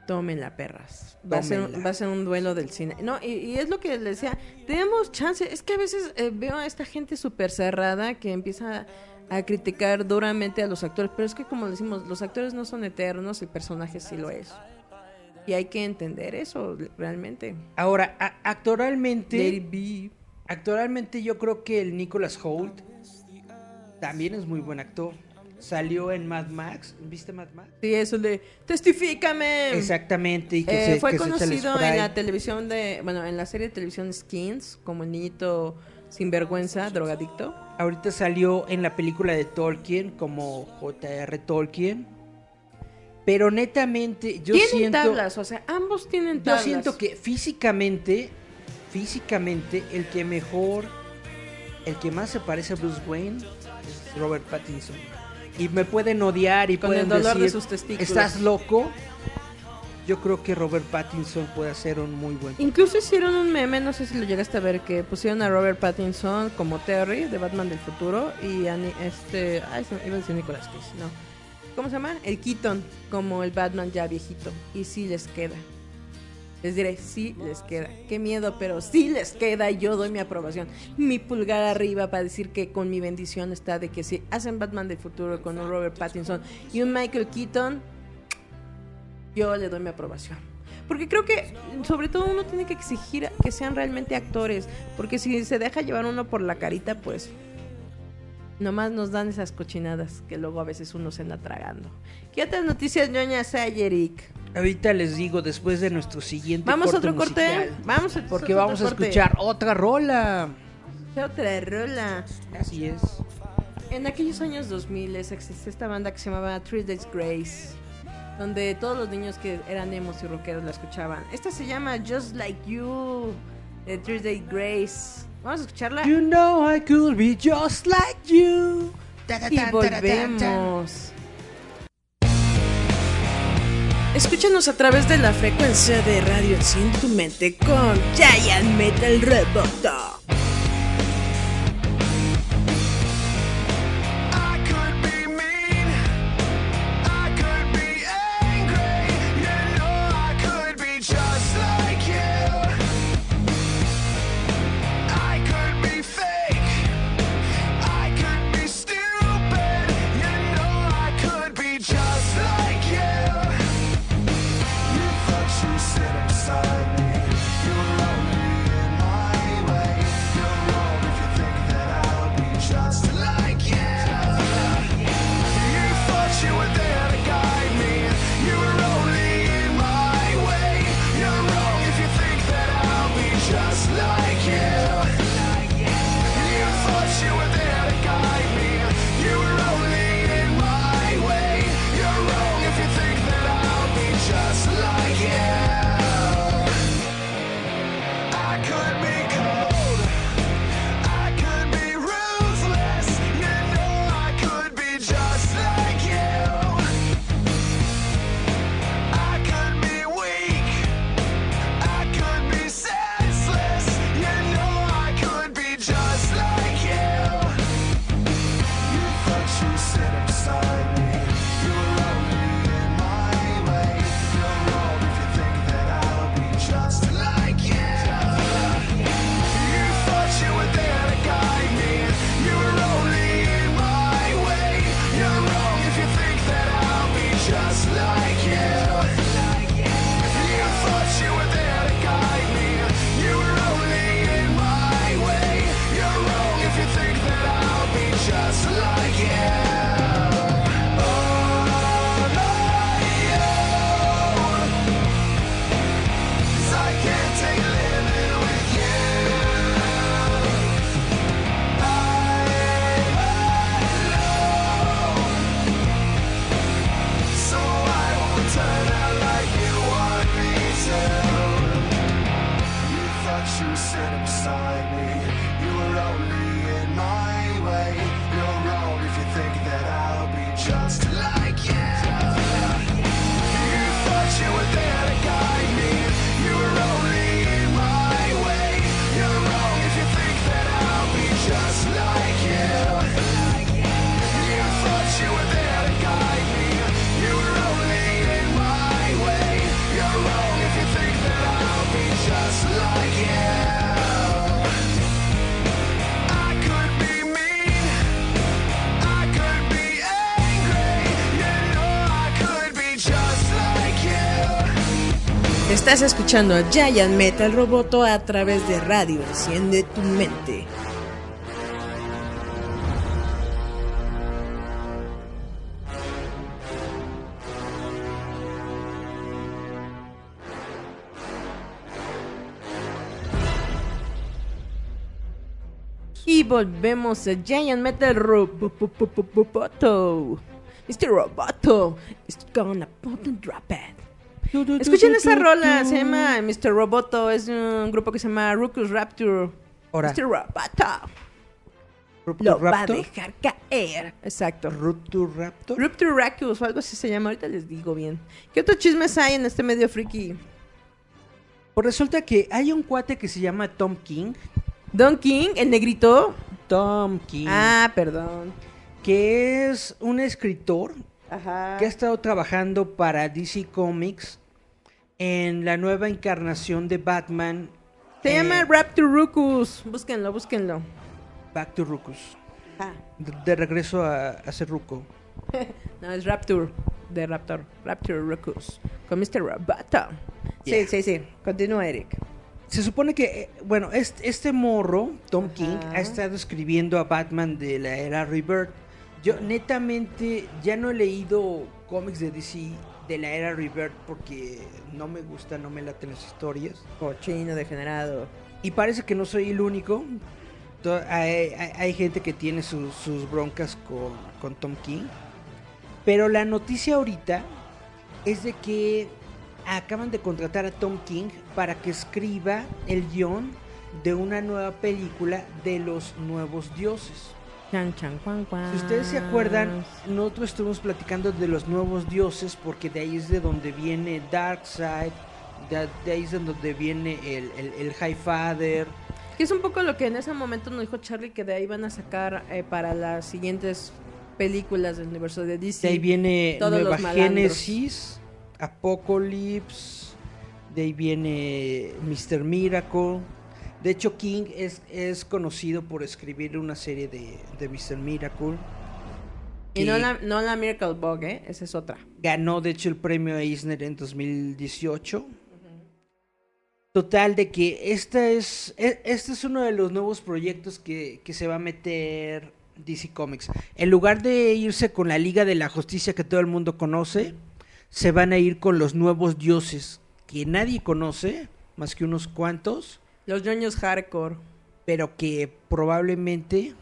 Tómenla, perras. Va a, ser, un- Tómenla. va a ser un duelo del cine. No, y, y es lo que les decía. Tenemos chance. Es que a veces eh, veo a esta gente súper cerrada que empieza a criticar duramente a los actores. Pero es que, como decimos, los actores no son eternos, el personaje sí lo es. Y hay que entender eso realmente. Ahora, actualmente, actualmente yo creo que el Nicholas Hoult también es muy buen actor. Salió en Mad Max. ¿Viste Mad Max? Sí, eso de testifícame. Exactamente. Y que Eh, se, fue que conocido en la televisión de, bueno, en la serie de televisión Skins, como el niñito sinvergüenza, drogadicto. Ahorita salió en la película de Tolkien como J.R. Tolkien. Pero netamente yo tienen siento tablas, o sea, ambos tienen yo tablas. siento que físicamente físicamente el que mejor el que más se parece a Bruce Wayne es Robert Pattinson. Y me pueden odiar y Con pueden el dolor de decir, sus testículos. ¿Estás loco? Yo creo que Robert Pattinson puede hacer un muy buen Incluso hicieron un meme, no sé si lo llegaste a ver, que pusieron a Robert Pattinson como Terry de Batman del futuro y a este, ay, iba a decir Nicolas Cage, no. ¿Cómo se llama? El Keaton como el Batman ya viejito y sí les queda. Les diré, sí les queda. Qué miedo, pero sí les queda y yo doy mi aprobación. Mi pulgar arriba para decir que con mi bendición está de que si hacen Batman del futuro con un Robert Pattinson y un Michael Keaton, yo le doy mi aprobación. Porque creo que, sobre todo, uno tiene que exigir que sean realmente actores. Porque si se deja llevar uno por la carita, pues. Nomás nos dan esas cochinadas que luego a veces uno se anda tragando. ¿Qué otras noticias ñoñas hay, Eric? Ahorita les digo después de nuestro siguiente Vamos a corte otro corte. musical, Vamos a porque vamos a corte. escuchar otra rola. Otra rola. Así es. En aquellos años 2000 existía esta banda que se llamaba Three Days Grace, donde todos los niños que eran emos y rockeros la escuchaban. Esta se llama Just Like You, de Three Days Grace. Vamos a escucharla You know I could be just like you. y volvemos. Escúchanos a través de la frecuencia de Radio Enciende tu mente con Giant Metal Roboto. Escuchando a Giant Metal Roboto a través de Radio Enciende tu mente. Y volvemos a Giant Metal Roboto. Mr. Roboto is gonna put and drop it. Escuchen esa rola, se llama Mr. Roboto, es un grupo que se llama Ruckus Rapture. Ahora, Mr. Roboto Rupture lo va a dejar caer. Exacto. Rupture Raptor. Rupture Rackus o algo así se llama, ahorita les digo bien. ¿Qué otros chismes hay en este medio friki? Pues resulta que hay un cuate que se llama Tom King. Don King, el negrito. Tom King. Ah, perdón. Que es un escritor Ajá. que ha estado trabajando para DC Comics en la nueva encarnación de Batman. Se eh, llama Rapture Ruckus. Búsquenlo, búsquenlo. Back to Ruckus. Ah. De, de regreso a, a ser Ruco. No, es Rapture. De Raptor. Rapture Ruckus. Con Mr. Roboto. Sí, Yeah. sí, sí. Continúa, Eric. Se supone que, eh, bueno, este, este morro, Tom King, ha estado escribiendo a Batman de la era Rebirth. Yo netamente ya no he leído cómics de DC de la era Rebirth porque no me gusta, no me laten las historias. Cochino degenerado. Y parece que no soy el único. Hay, hay- hay gente que tiene sus, sus broncas con, con Tom King. Pero la noticia ahorita es de que acaban de contratar a Tom King para que escriba el guion de una nueva película de los nuevos dioses. Chan, chan, cuan, cuan. Si ustedes se acuerdan, nosotros estuvimos platicando de los nuevos dioses porque de ahí es de donde viene Darkseid, de, de ahí es de donde viene el, el, el High Father. Que es un poco lo que en ese momento nos dijo Charlie que de ahí van a sacar eh, para las siguientes películas del universo de DC. De ahí viene todos Nueva los. Génesis, Apocalypse, de ahí viene Mr. Miracle. De hecho, King es, es conocido por escribir una serie de, de Mr. Miracle. Y no la, no la Miracle Bug, ¿eh? Esa es otra. Ganó, de hecho, el premio Eisner en 2018. Total, de que esta es, e- este es uno de los nuevos proyectos que, que se va a meter DC Comics. En lugar de irse con la Liga de la Justicia que todo el mundo conoce, se van a ir con los nuevos dioses que nadie conoce, más que unos cuantos, Los ñoños hardcore. pero que probablemente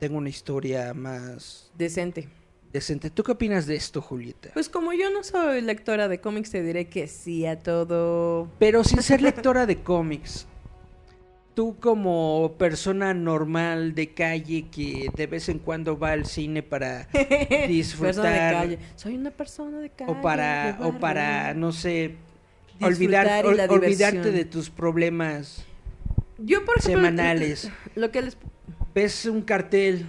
tenga una historia más Decente. decente. ¿Tú qué opinas de esto, Julieta? Pues como yo no soy lectora de cómics, te diré que sí a todo. Pero sin ser lectora de cómics, tú como persona normal de calle que de vez en cuando va al cine para Persona de disfrutar calle. Soy una persona de calle. o para o para no sé Disfrutar olvidar ol- olvidarte de tus problemas Yo, por ejemplo, semanales. Lo que les. ves un cartel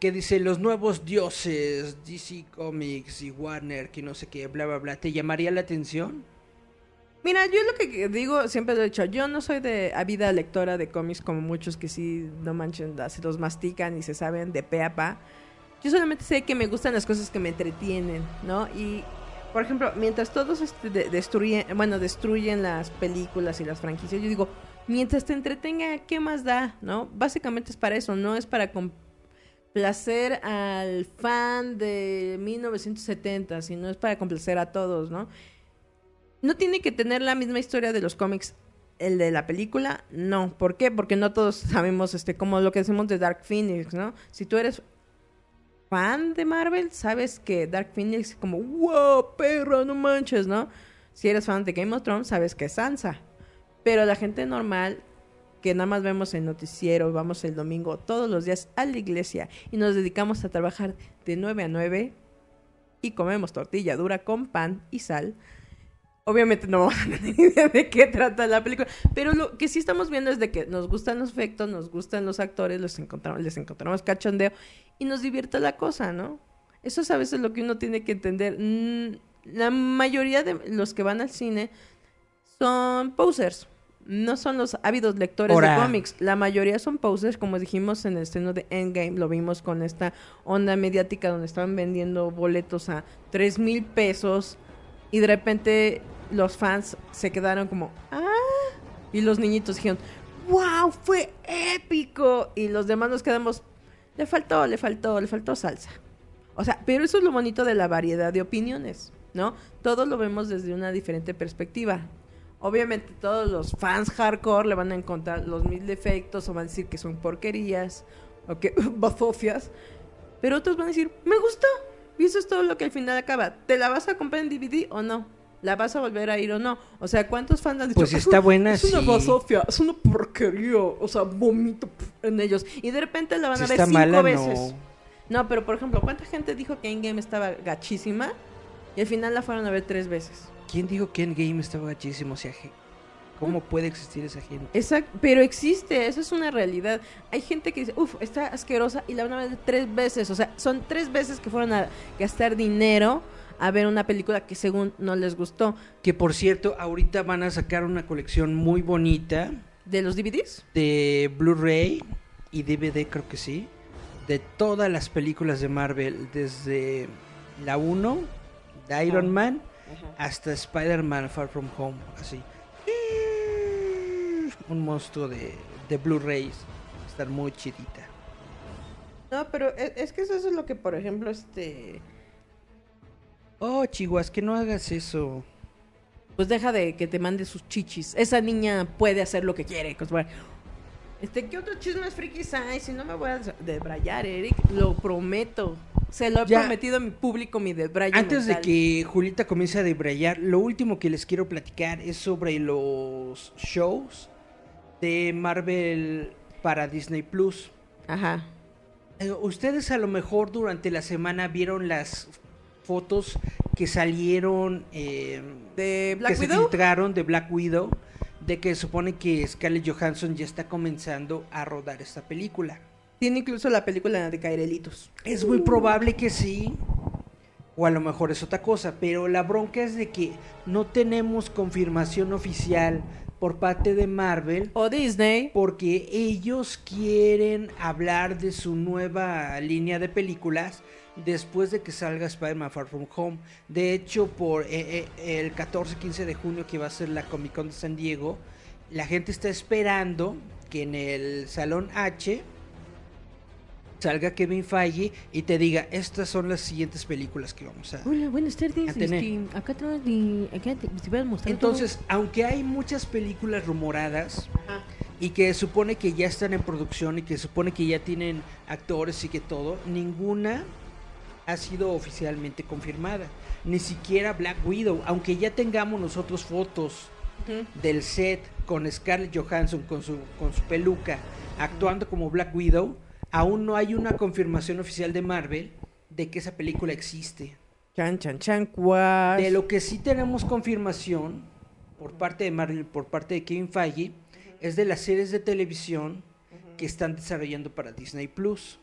que dice los nuevos dioses DC Comics y Warner que no sé qué bla bla bla te llamaría la atención Mira, yo lo que digo, siempre lo he dicho, yo no soy de ávida lectora de cómics como muchos que sí, no manchen, se los mastican y se saben de pe a pa. Yo solamente sé que me gustan las cosas que me entretienen, ¿no? Y, por ejemplo, mientras todos este, de- destruyen, bueno, destruyen las películas y las franquicias, yo digo, mientras te entretenga, ¿qué más da? ¿No? Básicamente es para eso, no es para complacer al fan de 1970, sino es para complacer a todos, ¿no? No tiene que tener la misma historia de los cómics el de la película, no. ¿Por qué? Porque no todos sabemos, este, como lo que decimos de Dark Phoenix, ¿no? Si tú eres fan de Marvel, sabes que Dark Phoenix es como, wow, perro, no manches, ¿no? Si eres fan de Game of Thrones, sabes que es Sansa. Pero la gente normal, que nada más vemos el noticiero, vamos el domingo todos los días a la iglesia y nos dedicamos a trabajar de 9 a 9 y comemos tortilla dura con pan y sal. Obviamente no vamos a tener idea de qué trata la película, pero lo que sí estamos viendo es de que nos gustan los efectos, nos gustan los actores, los encontramos, les encontramos cachondeo y nos divierte la cosa, ¿no? Eso es a veces lo que uno tiene que entender. Mm, La mayoría de los que van al cine son posers, no son los ávidos lectores de cómics. La mayoría son posers, como dijimos en el estreno de Endgame, lo vimos con esta onda mediática donde estaban vendiendo boletos a tres mil pesos y de repente los fans se quedaron como, ah, y los niñitos dijeron, wow, fue épico. Y los demás nos quedamos, le faltó, le faltó, le faltó salsa. O sea, pero eso es lo bonito de la variedad de opiniones, ¿no? Todos lo vemos desde una diferente perspectiva. Obviamente todos los fans hardcore le van a encontrar los mil defectos o van a decir que son porquerías o que bazofias. Pero otros van a decir, me gustó. Y eso es todo lo que al final acaba. ¿Te la vas a comprar en DVD o no? ¿La vas a volver a ir o no? O sea, ¿cuántos fans han dicho? Pues está "Es- buena, Es una sí. basofia, es una porquería. O sea, vomito en ellos. Y de repente la van Si a ver cinco mala, veces. no. No, pero por ejemplo, ¿cuánta gente dijo que Endgame estaba gachísima? Y al final la fueron a ver tres veces. ¿Quién dijo que Endgame estaba gachísimo? O sea, ¿cómo puede existir esa gente? Exacto, pero existe, eso es una realidad. Hay gente que dice, uff, está asquerosa y la van a ver tres veces. O sea, son tres veces que fueron a gastar dinero a ver una película que según no les gustó. Que por cierto, ahorita van a sacar una colección muy bonita ¿De los DVDs? de Blu-ray y DVD, creo que sí, de todas las películas de Marvel, desde la 1, de Iron Man, hasta Spider-Man Far From Home, así. Un monstruo de, de Blu-rays. Estar muy chidita. No, pero e- es, que eso es lo que, por ejemplo, este... Oh, chihuas, que no hagas eso. Pues deja de que te mande sus chichis. Esa niña puede hacer lo que quiere. Este, ¿qué otros chismes frikis hay? Si no me voy a debrayar, Eric, lo prometo. Se lo he Ya. prometido a mi público, mi debrayo Antes de que Julita comience a debrayar, lo último que les quiero platicar es sobre los shows de Marvel para Disney Plus. Ajá. Eh, Ustedes a lo mejor durante la semana vieron las fotos que salieron eh, ¿De que Black se Widow? filtraron de Black Widow de que supone que Scarlett Johansson ya está comenzando a rodar esta película. Tiene incluso la película de Cairelitos. Es muy probable que sí, o a lo mejor es otra cosa, pero la bronca es de que no tenemos confirmación oficial por parte de Marvel O Disney. porque ellos quieren hablar de su nueva línea de películas después de que salga Spider-Man Far From Home. De hecho, por eh, eh, el 14-15 de junio que va a ser la Comic Con de San Diego, la gente está esperando que en el Salón H salga Kevin Feige y te diga, estas son las siguientes películas que vamos a... Hola, buenas tardes. A tener. Este, acá atrás de. Acá te, te voy a mostrar Entonces, aunque hay muchas películas rumoradas y que supone que ya están en producción y que supone que ya tienen actores y que todo, ninguna ha sido oficialmente confirmada. Ni siquiera Black Widow, aunque ya tengamos nosotros fotos del set con Scarlett Johansson con su con su peluca actuando como Black Widow, aún no hay una confirmación oficial de Marvel de que esa película existe. Chan, chan, chan, cuas. De lo que sí tenemos confirmación por parte de Marvel, por parte de Kevin Feige, es de las series de televisión que están desarrollando para Disney Plus,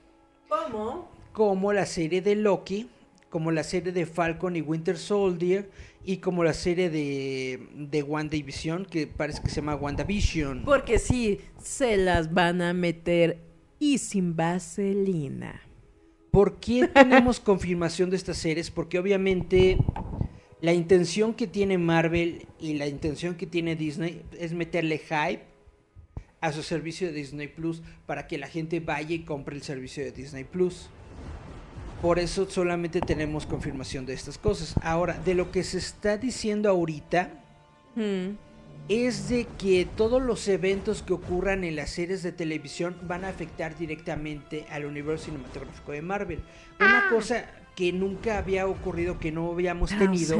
¿Cómo? Como la serie de Loki, como la serie de Falcon y Winter Soldier y como la serie de de WandaVision que parece que se llama WandaVision. Porque sí, se las van a meter y sin vaselina. ¿Por qué tenemos confirmación de estas series? Porque obviamente la intención que tiene Marvel y la intención que tiene Disney es meterle hype a su servicio de Disney Plus para que la gente vaya y compre el servicio de Disney Plus. Por eso solamente tenemos confirmación de estas cosas. Ahora, de lo que se está diciendo ahorita Hmm. es de que todos los eventos que ocurran en las series de televisión van a afectar directamente al universo cinematográfico de Marvel. Una cosa que nunca había ocurrido, que no habíamos tenido,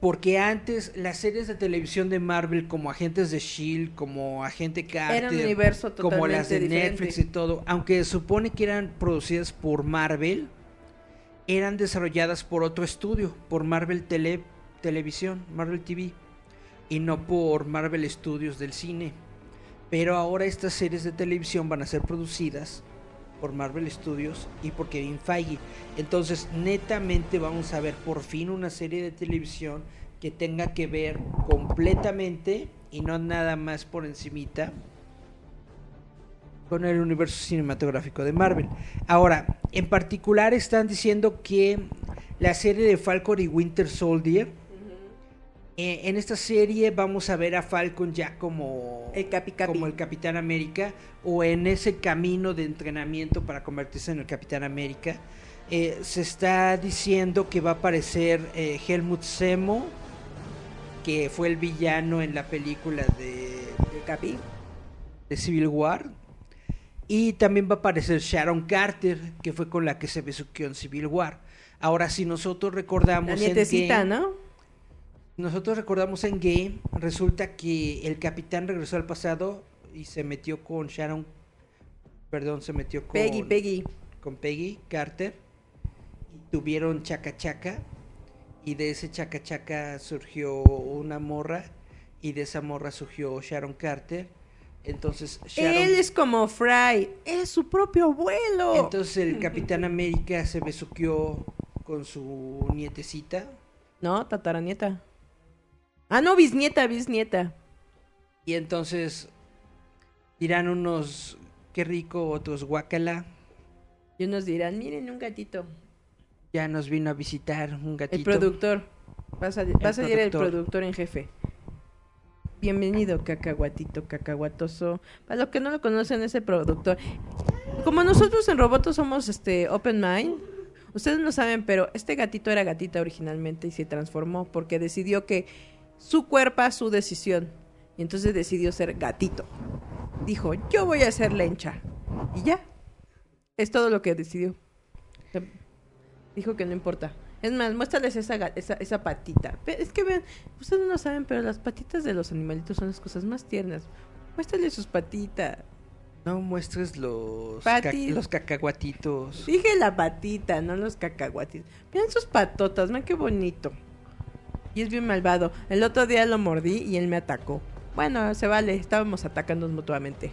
porque antes las series de televisión de Marvel, como Agentes de Shield, como Agente Carter, Era un universo como las de Netflix y todo, aunque se supone que eran producidas por Marvel, eran desarrolladas por otro estudio, por Marvel Tele, Televisión, Marvel TV, y no por Marvel Studios del cine. Pero ahora estas series de televisión van a ser producidas por Marvel Studios y por Kevin Feige. Entonces, netamente vamos a ver por fin una serie de televisión que tenga que ver completamente y no nada más por encimita con el universo cinematográfico de Marvel. Ahora, en particular están diciendo que la serie de Falcon y Winter Soldier eh, en esta serie vamos a ver a Falcon ya como El Capi Capi. como el Capitán América o en ese camino de entrenamiento para convertirse en el Capitán América. Eh, se está diciendo que va a aparecer eh, Helmut Semo, que fue el villano en la película de, El Capi. de Civil War. Y también va a aparecer Sharon Carter, que fue con la que se besuqueó en Civil War. Ahora, si nosotros recordamos... La nietecita, ¿no? Nosotros recordamos en Game, resulta que el capitán regresó al pasado y se metió con Sharon, perdón, se metió con Peggy, Peggy. con Peggy Carter y tuvieron chaca chaca y de ese chaca chaca surgió una morra y de esa morra surgió Sharon Carter. Entonces Sharon, Él es como Fry. Es su propio abuelo. entonces el Capitán América se besuqueó con su nietecita No, tataranieta. Ah, no, bisnieta, bisnieta. Y entonces dirán unos qué rico, otros guacala. Y unos dirán, miren un gatito. Ya nos vino a visitar un gatito. El productor. Va a, a salir el productor. en jefe. Bienvenido, cacahuatito, cacahuatoso. Para los que no lo conocen, es el productor. Como nosotros en Roboto somos este Open Mind, ustedes no saben, pero este gatito era gatita originalmente y se transformó porque decidió que su cuerpo, su decisión. Y entonces decidió ser gatito. Dijo, yo voy a ser lencha. Y ya. Es todo lo que decidió. Dijo que no importa. Es más, muéstrales esa, esa, esa patita. Es que vean, ustedes no saben, pero las patitas de los animalitos son las cosas más tiernas. Muéstrales sus patitas. No muestres los, ca- los cacahuatitos. Dije la patita, no los cacahuatis. Vean sus patotas, vean qué bonito. Y es bien malvado. El otro día lo mordí y él me atacó. Bueno, se vale, estábamos atacándonos mutuamente.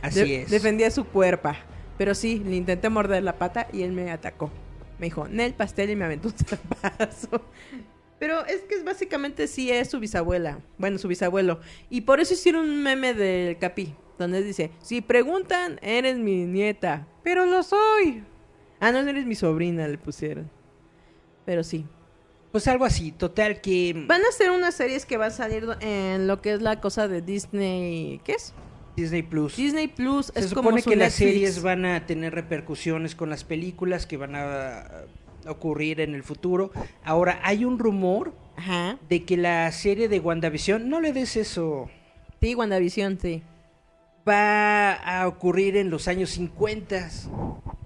Así De- es. Defendía su cuerpo. Pero sí, le intenté morder la pata y él me atacó. Me dijo, Nel pastel y me aventó un zapazo. Pero es que es básicamente sí es su bisabuela. Bueno, su bisabuelo. Y por eso hicieron un meme del Capi. Donde dice, si preguntan, eres mi nieta. Pero lo soy. Ah, no, no eres mi sobrina, le pusieron. Pero sí. Pues algo así, total que Van a ser unas series que va a salir en lo que es la cosa de Disney. ¿Qué es? Disney Plus. Disney Plus. Se es como supone su que las series van a tener repercusiones con las películas que van a ocurrir en el futuro. Ahora, hay un rumor Ajá. de que la serie de WandaVision, no le des eso, Sí, WandaVision, sí. Va a ocurrir en los años 50.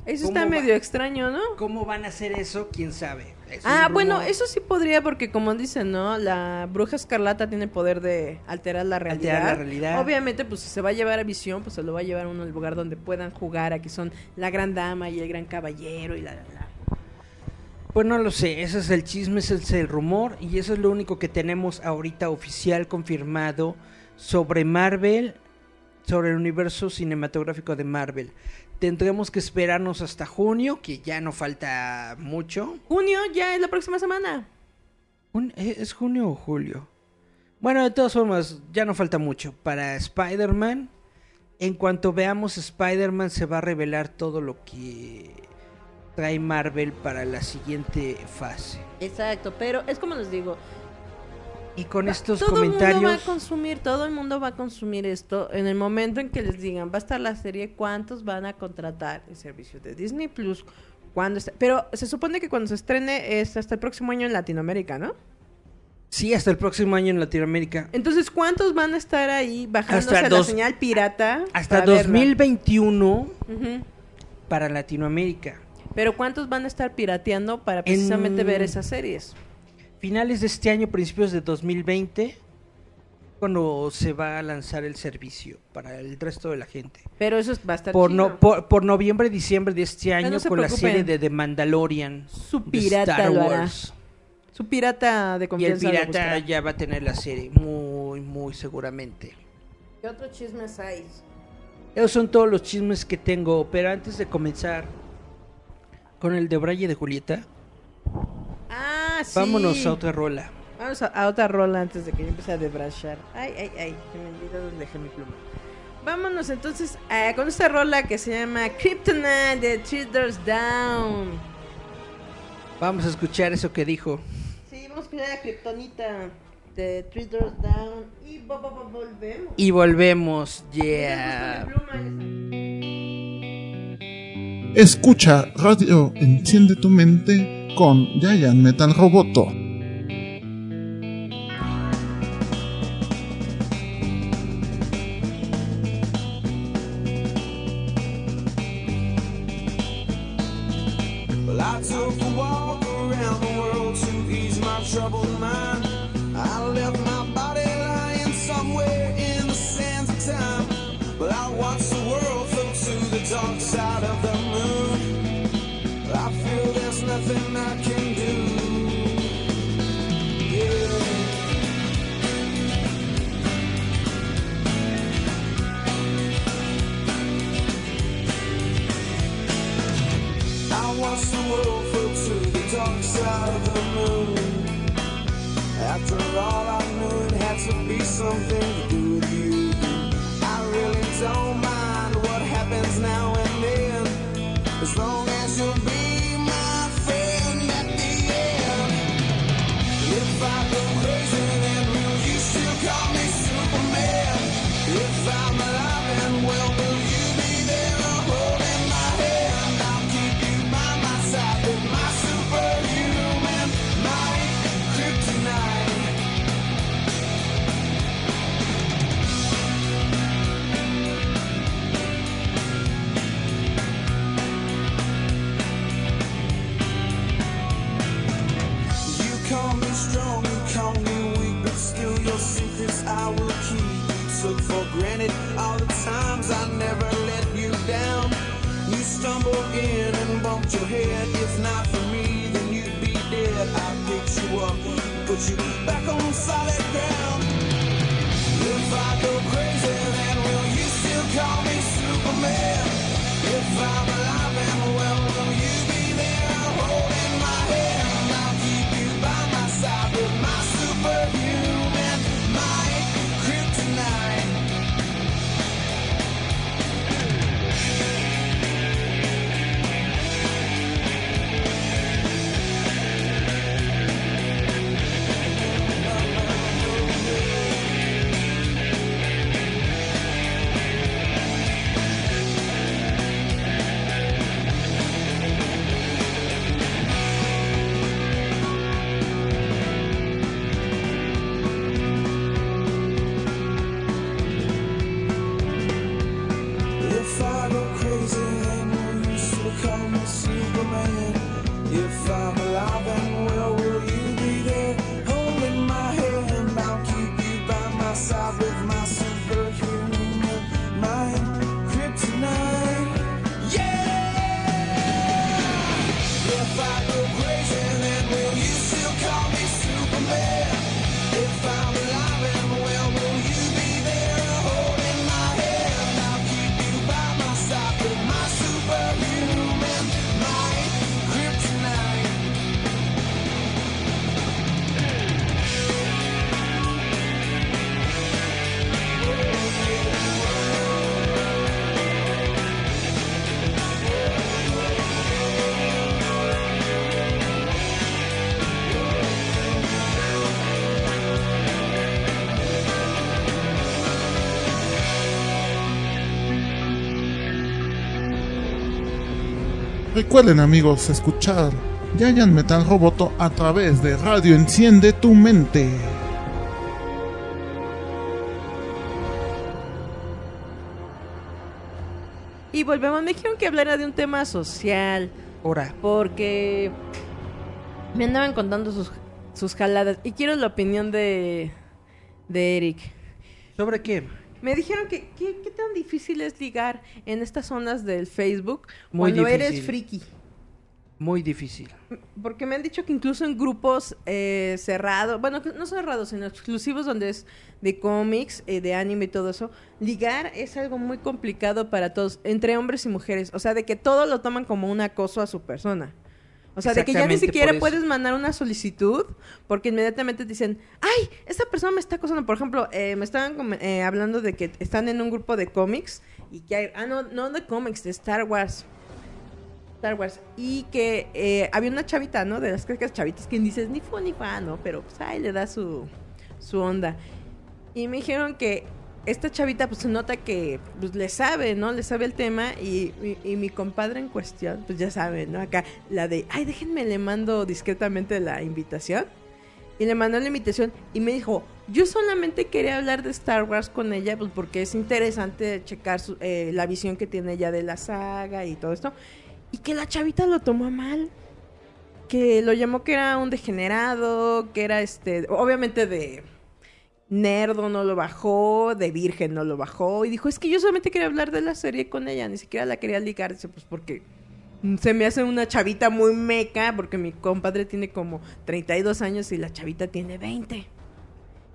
Eso ¿Cómo está va? medio extraño, ¿no? ¿Cómo van a hacer eso? ¿Quién sabe? Eso Ah, un bueno, eso sí podría porque como dicen, ¿no? La bruja escarlata tiene el poder de alterar la realidad. Alterar la realidad. Obviamente, pues si se va a llevar a visión, pues se lo va a llevar a uno al lugar donde puedan jugar, a que son la gran dama y el gran caballero y la, la, la. Pues no lo sé, ese es el chisme, ese es el rumor y eso es lo único que tenemos ahorita oficial confirmado sobre Marvel, sobre el universo cinematográfico de Marvel. Tendremos que esperarnos hasta junio, que ya no falta mucho. Junio ya es la próxima semana. ¿eh, ¿Es junio o julio? Bueno, de todas formas, ya no falta mucho para Spider-Man. En cuanto veamos Spider-Man se va a revelar todo lo que trae Marvel para la siguiente fase. Exacto, pero es como les digo, Y con estos todo el mundo va a comentarios, consumir, todo el mundo va a consumir esto en el momento en que les digan, va a estar la serie, ¿cuántos van a contratar el servicio de Disney Plus? ¿Cuándo está? Pero se supone que cuando se estrene es hasta el próximo año en Latinoamérica, ¿no? sí, hasta el próximo año en Latinoamérica. Entonces, ¿cuántos van a estar ahí bajándose Hasta la dos- señal pirata? Hasta para verla? 2021 Ujú. para Latinoamérica. Pero ¿cuántos van a estar pirateando para precisamente En- ver esas series? Finales de este año, principios de 2020, cuando se va a lanzar el servicio para el resto de la gente. Pero eso va a estar Por, no, por, por noviembre, diciembre de este año, con la serie de The Mandalorian. Su de pirata Star. Wars. Su pirata de Y el confianza pirata ya va a tener la serie, muy, muy seguramente. ¿Qué otros chismes hay? Esos son todos los chismes que tengo, pero antes de comenzar con el de Braille de Julieta, Ah, sí. vámonos a otra rola. Vamos a, a otra rola antes de que yo empiece a debrashar. Ay, ay, ay, que me olvidé dónde dejé mi pluma. Vámonos entonces eh, con esta rola que se llama Kryptonite de Doors Down. Vamos a escuchar eso que dijo. Sí, vamos a escuchar a Kryptonita de Three Doors Down y vo- volvemos. Y volvemos, Ya yeah. Escucha Radio Enciende tu mente con Giant Metal Roboto. Dark side of the moon. After all, I knew it had to be something to do with you. I really don't mind what happens now and then, as long as you'll be You in and bumped your head. If not for me, then you'd be dead. I picked you up, put you back on solid ground. If I go crazy, then will you still call me Superman? If I'm Recuerden amigos escuchar Giant Metal Roboto a través de Radio Enciende tu Mente. Y volvemos, me dijeron que hablara de un tema social, Ahora, porque me andaban contando sus, sus jaladas. Y quiero la opinión de, de Eric. ¿sobre qué? Me dijeron que ¿qué, qué tan difícil es ligar en estas zonas del Facebook Muy cuando difícil. eres friki. Muy difícil. Porque me han dicho que incluso en grupos eh, cerrados, bueno, no cerrados, sino exclusivos donde es de cómics, eh, de anime y todo eso, ligar es algo muy complicado para todos, entre hombres y mujeres. O sea, de que todo lo toman como un acoso a su persona. O sea, de que ya ni siquiera puedes mandar una solicitud porque inmediatamente te dicen, ay, esta persona me está acosando. Por ejemplo, eh, me estaban eh, hablando de que están en un grupo de cómics y que hay, ah, no, no de cómics, de Star Wars. Star Wars. Y que eh, había una chavita, ¿no? De las clásicas chavitas que dices ni fu ni fa, ¿no? Pero pues ahí le da su, su onda. Y me dijeron que esta chavita pues se nota que pues, le sabe, ¿no? Le sabe el tema y, y- mi compadre en cuestión, pues ya sabe, ¿no? Acá la de, ay, déjenme, le mando discretamente la invitación. Y le mandó la invitación y me dijo, yo solamente quería hablar de Star Wars con ella, pues porque es interesante checar su- eh, la visión que tiene ella de la saga y todo esto. Y que la chavita lo tomó mal. Que lo llamó que era un degenerado, que era este, obviamente de nerdo no lo bajó, de virgen no lo bajó. Y dijo, es que yo solamente quería hablar de la serie con ella, ni siquiera la quería ligar. Dice, pues porque se me hace una chavita muy meca, porque mi compadre tiene como 32 años y la chavita tiene 20.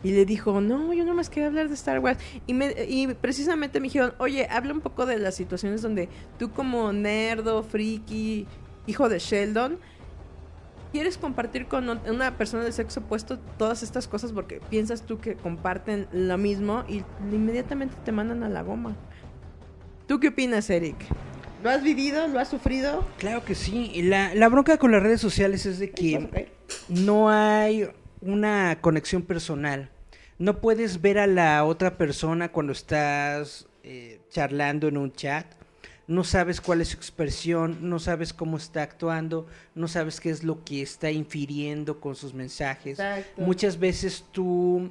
Y le dijo, no, yo nomás quería hablar de Star Wars. Y, me, y precisamente me dijeron, oye, habla un poco de las situaciones donde tú como nerdo, friki, hijo de Sheldon, quieres compartir con una persona del sexo opuesto todas estas cosas porque piensas tú que comparten lo mismo y inmediatamente te mandan a la goma. ¿Tú qué opinas, Eric? ¿Lo has vivido? ¿Lo has sufrido? Claro que sí. La, la bronca con las redes sociales es de que no hay una conexión personal. No puedes ver a la otra persona cuando estás eh, charlando en un chat. No sabes cuál es su expresión, no sabes cómo está actuando, no sabes qué es lo que está infiriendo con sus mensajes. Exacto. Muchas veces tú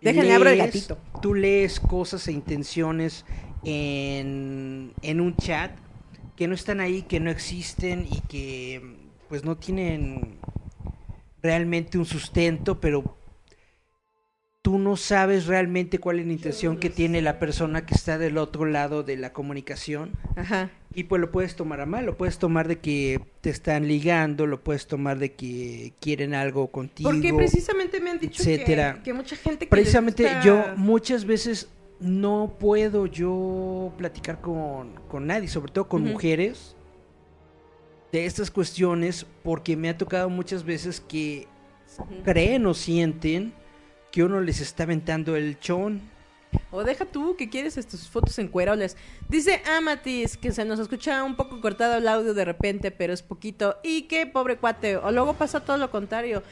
Déjenle, abro el gatito. tú lees cosas e intenciones en, en un chat que no están ahí, que no existen y que pues no tienen realmente un sustento, pero tú no sabes realmente cuál es la intención que tiene la persona que está del otro lado de la comunicación. Ajá. Y pues lo puedes tomar a mal, lo puedes tomar de que te están ligando, lo puedes tomar de que quieren algo contigo. Porque precisamente me han dicho que, etcétera. que mucha gente que Precisamente gusta- yo muchas veces no puedo yo platicar con, con nadie, sobre todo con mujeres, de estas cuestiones, porque me ha tocado muchas veces que creen o sienten que uno les está aventando el chón. O deja tú que quieres tus fotos en cueroles. Dice Amatis que se nos escucha un poco cortado el audio de repente, pero es poquito. Y que pobre cuate. O luego pasa todo lo contrario.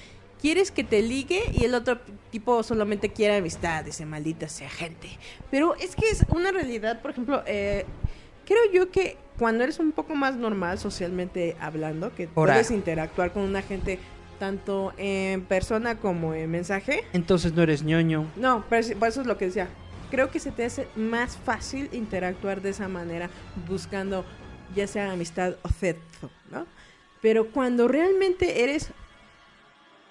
Quieres que te ligue y el otro tipo solamente quiere amistad. Dice, maldita sea gente. Pero es que es una realidad, por ejemplo, eh, creo yo que cuando eres un poco más normal socialmente hablando, que Ahora. puedes interactuar con una gente tanto en persona como en mensaje, Entonces no eres ñoño. no, pero por eso es lo que decía. Creo que se te hace más fácil interactuar de esa manera, buscando ya sea amistad o sexo, ¿no? Pero cuando realmente eres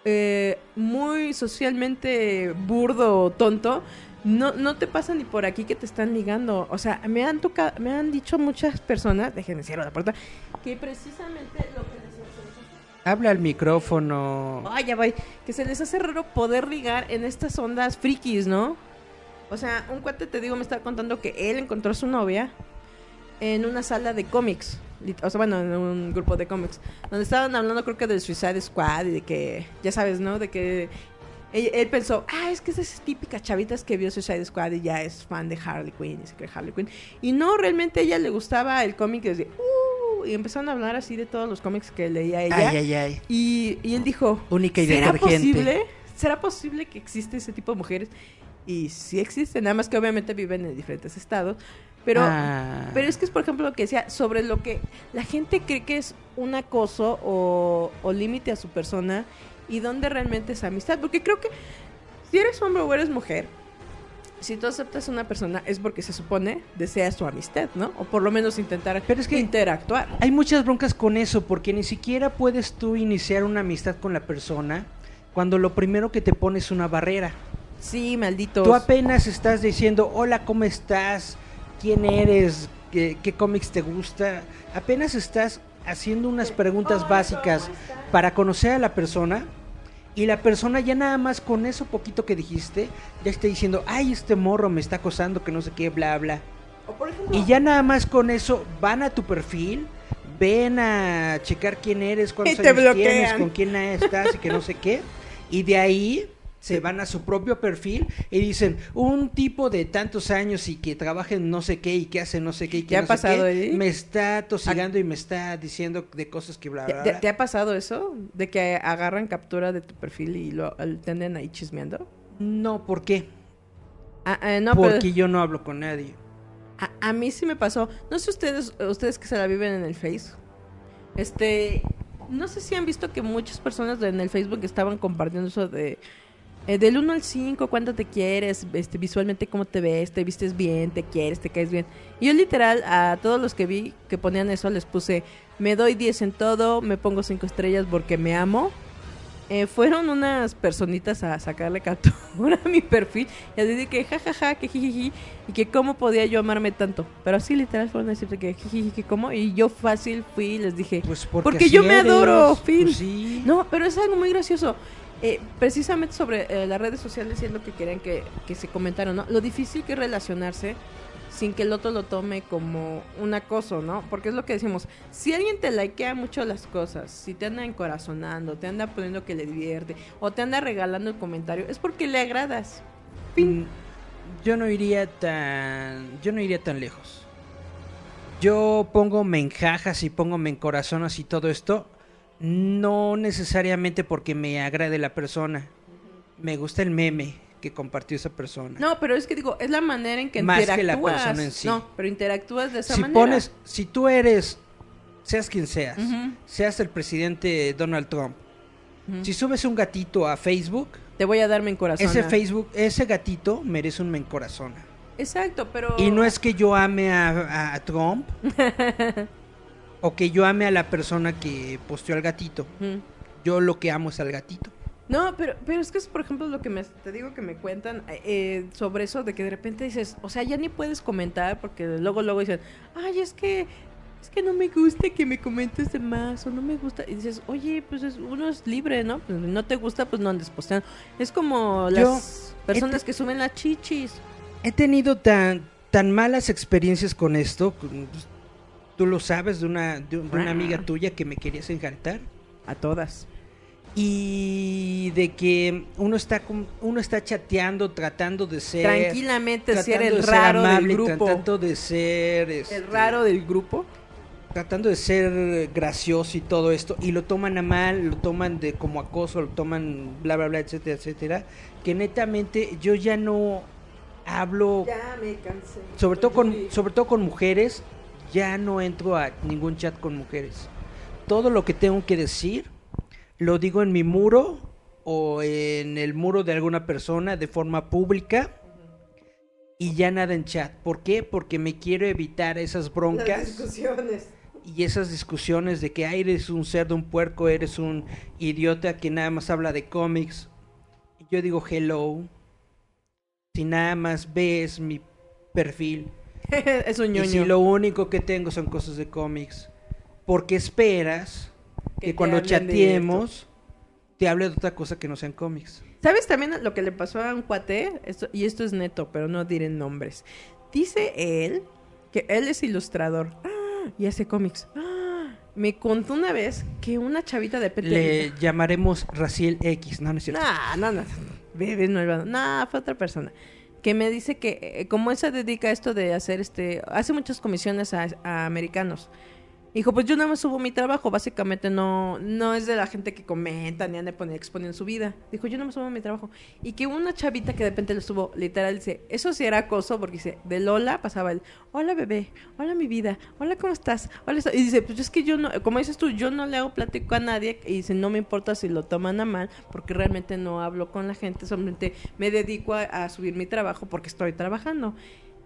eh, muy socialmente burdo o tonto, no, no te pasa ni por aquí que te están ligando. O sea, me han tocado, me han dicho muchas personas, déjenme cierro la puerta, que precisamente lo que Habla al micrófono. Ay, ya voy. Que se les hace raro poder ligar en estas ondas frikis, ¿no? O sea, un cuate, te digo, me estaba contando que él encontró a su novia en una sala de cómics. O sea, bueno, en un grupo de cómics. Donde estaban hablando, creo que del Suicide Squad y de que, ya sabes, ¿no? De que él, pensó, ah, es que es esas típicas chavitas que vio Suicide Squad y ya es fan de Harley Quinn y se cree Harley Quinn. Y no, realmente a ella le gustaba el cómic desde, uh, y empezaron a hablar así de todos los cómics que leía ella. Ay, ay, ay. Y, y él dijo, Única y ¿será posible? ¿Será posible que existe ese tipo de mujeres? Y sí existe, nada más que obviamente viven en diferentes estados. Pero, Ah. pero es que es, por ejemplo, lo que decía sobre lo que la gente cree que es un acoso o, o límite a su persona y dónde realmente es amistad. Porque creo que si eres hombre o eres mujer, si tú aceptas a una persona es porque se supone deseas su amistad, ¿no? O por lo menos intentar Pero es que- interactuar. Hay muchas broncas con eso, porque ni siquiera puedes tú iniciar una amistad con la persona cuando lo primero que te pones es una barrera. Sí, malditos. Tú apenas estás diciendo, hola, ¿cómo estás? ¿Quién eres? ¿Qué, qué cómics te gusta? Apenas estás haciendo unas preguntas básicas para conocer a la persona y la persona ya nada más con eso poquito que dijiste, ya está diciendo, ay, este morro me está acosando, que no sé qué, bla, bla. O por ejemplo, Y ya nada más con eso van a tu perfil, ven a checar quién eres, cuántos años tienes, bloquean. con quién estás y que no sé qué. Y de ahí se van a su propio perfil y dicen, un tipo de tantos años y que trabaja en no sé qué y que hace no sé qué y que ¿Te ha pasado, sé qué, me está tosigando y me está diciendo de cosas que bla, ¿Te, bla, te- ha pasado eso? ¿De que agarran captura de tu perfil y lo te anden ahí chismeando? No, ¿por qué? Ah, ah, no, Porque pero yo no hablo con nadie. a, a mí sí me pasó. No sé ustedes, ustedes que se la viven en el Face. Este, no sé si han visto que muchas personas en el Facebook estaban compartiendo eso de eh, del 1 al 5, cuánto te quieres, este, visualmente cómo te ves, te vistes bien, te quieres, te caes bien. Y yo literal a todos los que vi que ponían eso les puse, me doy 10 en todo, me pongo 5 estrellas porque me amo. Eh, fueron unas personitas a sacarle captura a mi perfil y así de que jajaja, que jijiji, y que cómo podía yo amarme tanto. Pero así literal fueron a decirte que jijiji, que cómo, y yo fácil fui y les dije, Pues porque, Porque yo me adoro, fin. Pues sí. no, pero es algo muy gracioso. Eh, precisamente sobre eh, las redes sociales es lo que querían que, que se comentaron, ¿no? Lo difícil que es relacionarse sin que el otro lo tome como un acoso, ¿no? Porque es lo que decimos, si alguien te likea mucho las cosas, si te anda encorazonando, te anda poniendo que le divierte, o te anda regalando el comentario, es porque le agradas. Mm, Yo no iría tan. Yo no iría tan lejos. Yo pongo me enjajas y pongo me encorazonas y todo esto. No necesariamente porque me agrade la persona. Me gusta el meme que compartió esa persona. No, pero es que digo, es la manera en que Más que interactúas. la persona en sí. No, pero interactúas de esa si manera. pones, si tú eres, seas quien seas, seas el presidente Donald Trump, si subes un gatito a Facebook, Te voy a darme en corazón. ese Facebook, ese gatito merece un me encorazona. Exacto, pero... Y no es que yo ame a Trump o que yo ame a la persona que posteó al gatito. Yo lo que amo es al gatito. No, pero, pero es que es, por ejemplo, lo que me, te digo que me cuentan eh, sobre eso, de que de repente dices, o sea, ya ni puedes comentar porque luego, luego dicen, ay, es que, es que no me gusta que me comentes de más o no me gusta. Y dices, oye, pues es- uno es libre, ¿no? Pues no te gusta, pues no andes posteando. Es como Yo- las personas que suben las chichis. He tenido tan, tan malas experiencias con esto. Tú lo sabes de una, de, de una amiga tuya que me querías encantar. A todas. Y de que uno está uno está chateando, tratando de ser Tranquilamente, ser el de ser raro del grupo. tratando de ser este, El raro del grupo. tratando de ser gracioso y todo esto y lo toman a mal, lo toman de como acoso, lo toman bla bla bla, etcétera, etcétera, que netamente yo ya no hablo Ya me cansé. sobre todo con sobre todo con mujeres, ya no entro a ningún chat con mujeres. Todo lo que tengo que decir lo digo en mi muro o en el muro de alguna persona de forma pública y ya nada en chat. ¿Por qué? Porque me quiero evitar esas broncas discusiones. y esas discusiones de que "Ay, eres un cerdo, un puerco, eres un idiota que nada más habla de cómics. Yo digo hello. Si nada más ves mi perfil es un y ñoño. si lo único que tengo son cosas de cómics, porque esperas Que cuando chateemos te hable de otra cosa que no sean cómics? ¿Sabes también lo que le pasó a un cuate? Esto, y esto es neto, pero no diré nombres. Dice él que él es ilustrador ah, y hace cómics. Ah, me contó una vez que una chavita de repente... Le llamaremos Raciel X, no, no es cierto. Nah, no, no. Bebé malvado. Nah, fue otra persona. Que me dice que, eh, como él se dedica a esto de hacer este. Hace muchas comisiones a, a americanos. Dijo, pues yo nada más subo mi trabajo. Básicamente no, no es de la gente que comenta ni pone- exponiendo su vida. Dijo, yo nada más subo mi trabajo. Y que una chavita que de repente lo subo, literal, dice, eso sí era acoso, porque dice, de Lola pasaba el, hola bebé, hola mi vida, hola cómo estás, hola esto". y dice, pues es que yo no, como dices tú, yo no le hago plático a nadie, y dice, no me importa si lo toman a mal, porque realmente no hablo con la gente, solamente me dedico a subir mi trabajo porque estoy trabajando.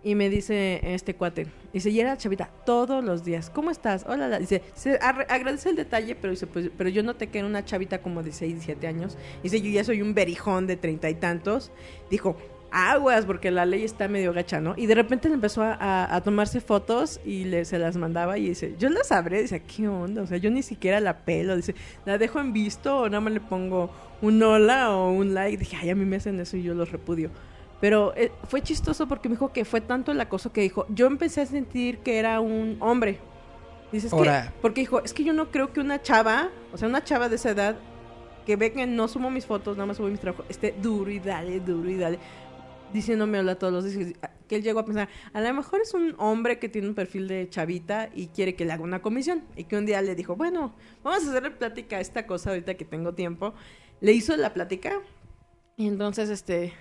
Y me dice este cuate, dice, y era chavita todos los días, ¿cómo estás? Hola, la-". dice, se agradece el detalle, pero dice, pues, pero yo noté que era una chavita como de 6, 7 años. Dice, yo ya soy un berijón de treinta y tantos. Dijo, aguas, porque la ley está medio gacha, ¿no? Y de repente le empezó a tomarse fotos y le, se las mandaba y dice, yo las sabré, dice, ¿qué onda? O sea, yo ni siquiera la pelo, dice, la dejo en visto o nada más le pongo un hola o un like. Dije, ay, a mí me hacen eso y yo los repudio. Pero eh, fue chistoso porque me dijo que fue tanto el acoso que dijo, yo empecé a sentir que era un hombre. Dices que, porque dijo, es que yo no creo que una chava, o sea, una chava de esa edad, que ve que no subo mis fotos, nada más subo mis trabajos, esté duro y dale, duro y dale, diciéndome hola todos los días. Que él llegó a pensar, a lo mejor es un hombre que tiene un perfil de chavita y quiere que le haga una comisión. Y que un día le dijo, bueno, vamos a hacerle plática a esta cosa ahorita que tengo tiempo. Le hizo la plática y entonces, este,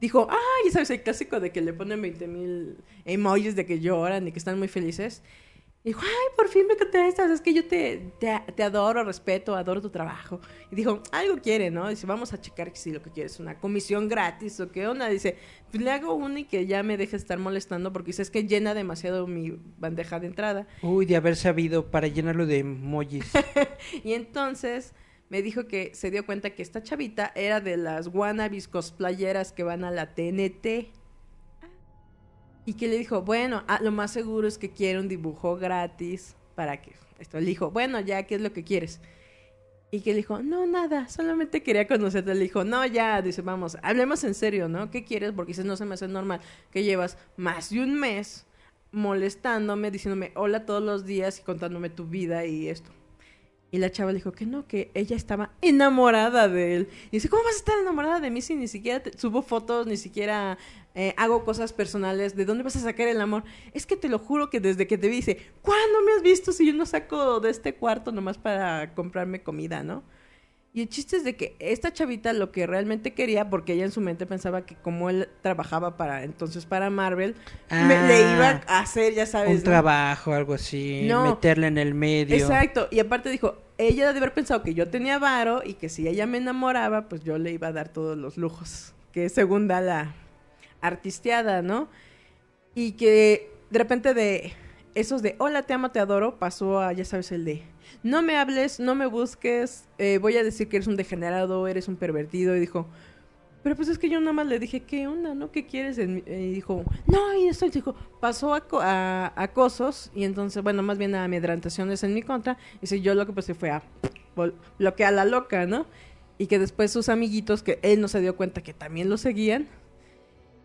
dijo, ah, ya sabes, el clásico de que le ponen 20 mil emojis de que lloran y que están muy felices. Dijo, ay, por fin me contestas, es que yo te, te, te adoro, respeto, adoro tu trabajo. Y dijo, algo quiere, ¿no? Dice, vamos a checar si lo que quiere es una comisión gratis o qué onda. Dice, pues le hago una y que ya me deje estar molestando porque dice, es que llena demasiado mi bandeja de entrada. Uy, de haber sabido para llenarlo de emojis. Y entonces me dijo que se dio cuenta que esta chavita era de las wannabes cosplayeras que van a la TNT. Y que le dijo, bueno, ah, lo más seguro es que quiere un dibujo gratis para que esto. Le dijo, bueno, ya, ¿qué es lo que quieres? Y que le dijo, no, nada, solamente quería conocerte. Le dijo, no, ya, dice, vamos, hablemos en serio, ¿no? ¿Qué quieres? Porque dice, no se me hace normal que llevas más de un mes molestándome, diciéndome hola todos los días y contándome tu vida y esto. Y la chava le dijo que no, que ella estaba enamorada de él. Y dice, ¿cómo vas a estar enamorada de mí si ni siquiera te- subo fotos, ni siquiera eh, hago cosas personales? ¿De dónde vas a sacar el amor? Es que te lo juro que desde que te vi, dice, ¿cuándo me has visto si yo no saco de este cuarto nomás para comprarme comida, no? Y el chiste es de que esta chavita lo que realmente quería, porque ella en su mente pensaba que como él trabajaba para entonces para Marvel, me- Ah. le iba a hacer, ya sabes, Un ¿no? trabajo, algo así, No. meterle en el medio. Exacto, y aparte dijo, ella debe haber pensado que yo tenía varo y que si ella me enamoraba, pues yo le iba a dar todos los lujos, que según da la artisteada, ¿no? Y que de repente de esos de hola, te amo, te adoro, pasó a, ya sabes, el de no me hables, no me busques, eh, voy a decir que eres un degenerado, eres un pervertido, y dijo, pero pues es que yo nada más le dije, ¿qué onda, no? ¿Qué quieres? de mí?" Y dijo, no, y esto, dijo, pasó a, co- a acosos, y entonces, bueno, más bien a amedrantaciones en mi contra, y si yo lo que pues fue a bloquear a la loca, ¿no? Y que después sus amiguitos, que él no se dio cuenta que también lo seguían,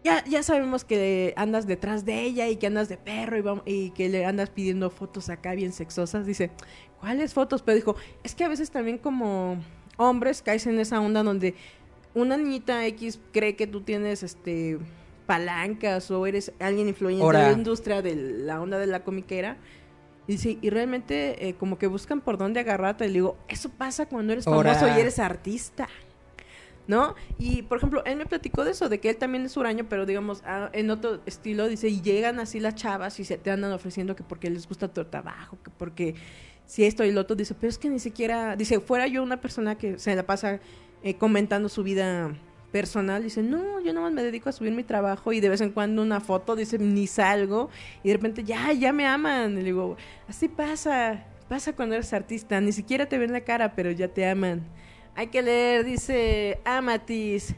ya, ya sabemos que andas detrás de ella y que andas de perro y, vam- y que le andas pidiendo fotos acá bien sexosas. Dice, ¿cuáles fotos? Pero dijo, es que a veces también como hombres caes en esa onda donde una niñita X cree que tú tienes este palancas o eres alguien influyente Ahora. de la industria de la onda de la comiquera. Y dice, y realmente eh, como que buscan por dónde agarrarte. Y le digo, eso pasa cuando eres famoso y eres artista. ¿No? Y, por ejemplo, él me platicó de eso, de que él también es huraño, pero digamos, ah, en otro estilo, dice, y llegan así las chavas y se te andan ofreciendo que porque les gusta tu trabajo, que porque si esto y lo otro, dice, pero es que ni siquiera, dice, fuera yo una persona que se la pasa eh, comentando su vida personal, dice, no, yo nomás me dedico a subir mi trabajo y de vez en cuando una foto, dice, ni salgo, y de repente, ya, ya me aman, y le digo, así pasa, pasa cuando eres artista, ni siquiera te ven la cara, pero ya te aman. Hay que leer, dice Amatis,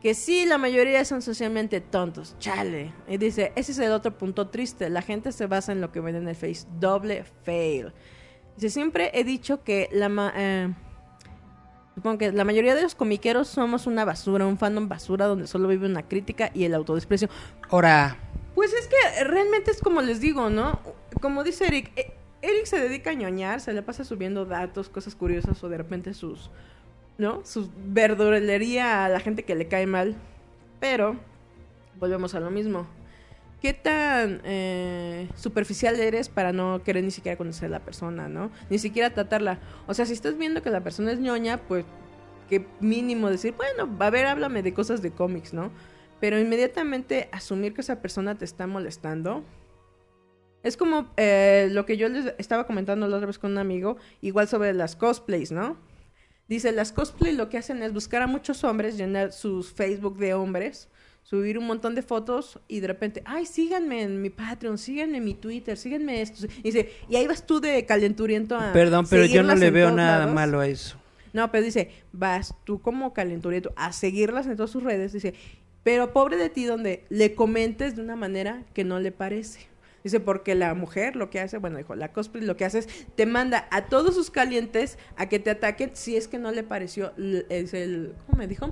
que sí, la mayoría son socialmente tontos. Chale. Y dice, ese es el otro punto triste. La gente se basa en lo que ven en el Face. Doble fail. Dice, siempre he dicho que la... ma- eh, supongo que la mayoría de los comiqueros somos una basura, un fandom basura donde solo vive una crítica y el autodesprecio. Ahora, Pues es que realmente es como les digo, ¿no? Como dice Eric, eh, Eric se dedica a ñoñar, se le pasa subiendo datos, cosas curiosas o de repente sus, ¿no? Su verdulería a la gente que le cae mal. Pero, volvemos a lo mismo. ¿Qué tan eh, superficial eres para no querer ni siquiera conocer a la persona, ¿no? Ni siquiera tratarla. O sea, si estás viendo que la persona es ñoña, pues que mínimo decir, bueno, a ver, háblame de cosas de cómics, ¿no? Pero inmediatamente asumir que esa persona te está molestando. Es como eh, lo que yo les estaba comentando la otra vez con un amigo, igual sobre las cosplays, ¿no? Dice, las cosplays lo que hacen es buscar a muchos hombres, llenar sus Facebook de hombres, subir un montón de fotos y de repente, ay, síganme en mi Patreon, síganme en mi Twitter, síganme esto. Y dice, y ahí vas tú de calenturiento a... perdón, pero yo no le veo nada lados. malo a eso. No, pero dice, vas tú como calenturiento a seguirlas en todas sus redes, dice, pero pobre de ti donde le comentes de una manera que no le parece. Dice, porque la mujer lo que hace, bueno, dijo, la cosplay lo que hace es, te manda a todos sus calientes a que te ataquen si es que no le pareció, es el, ¿cómo me dijo?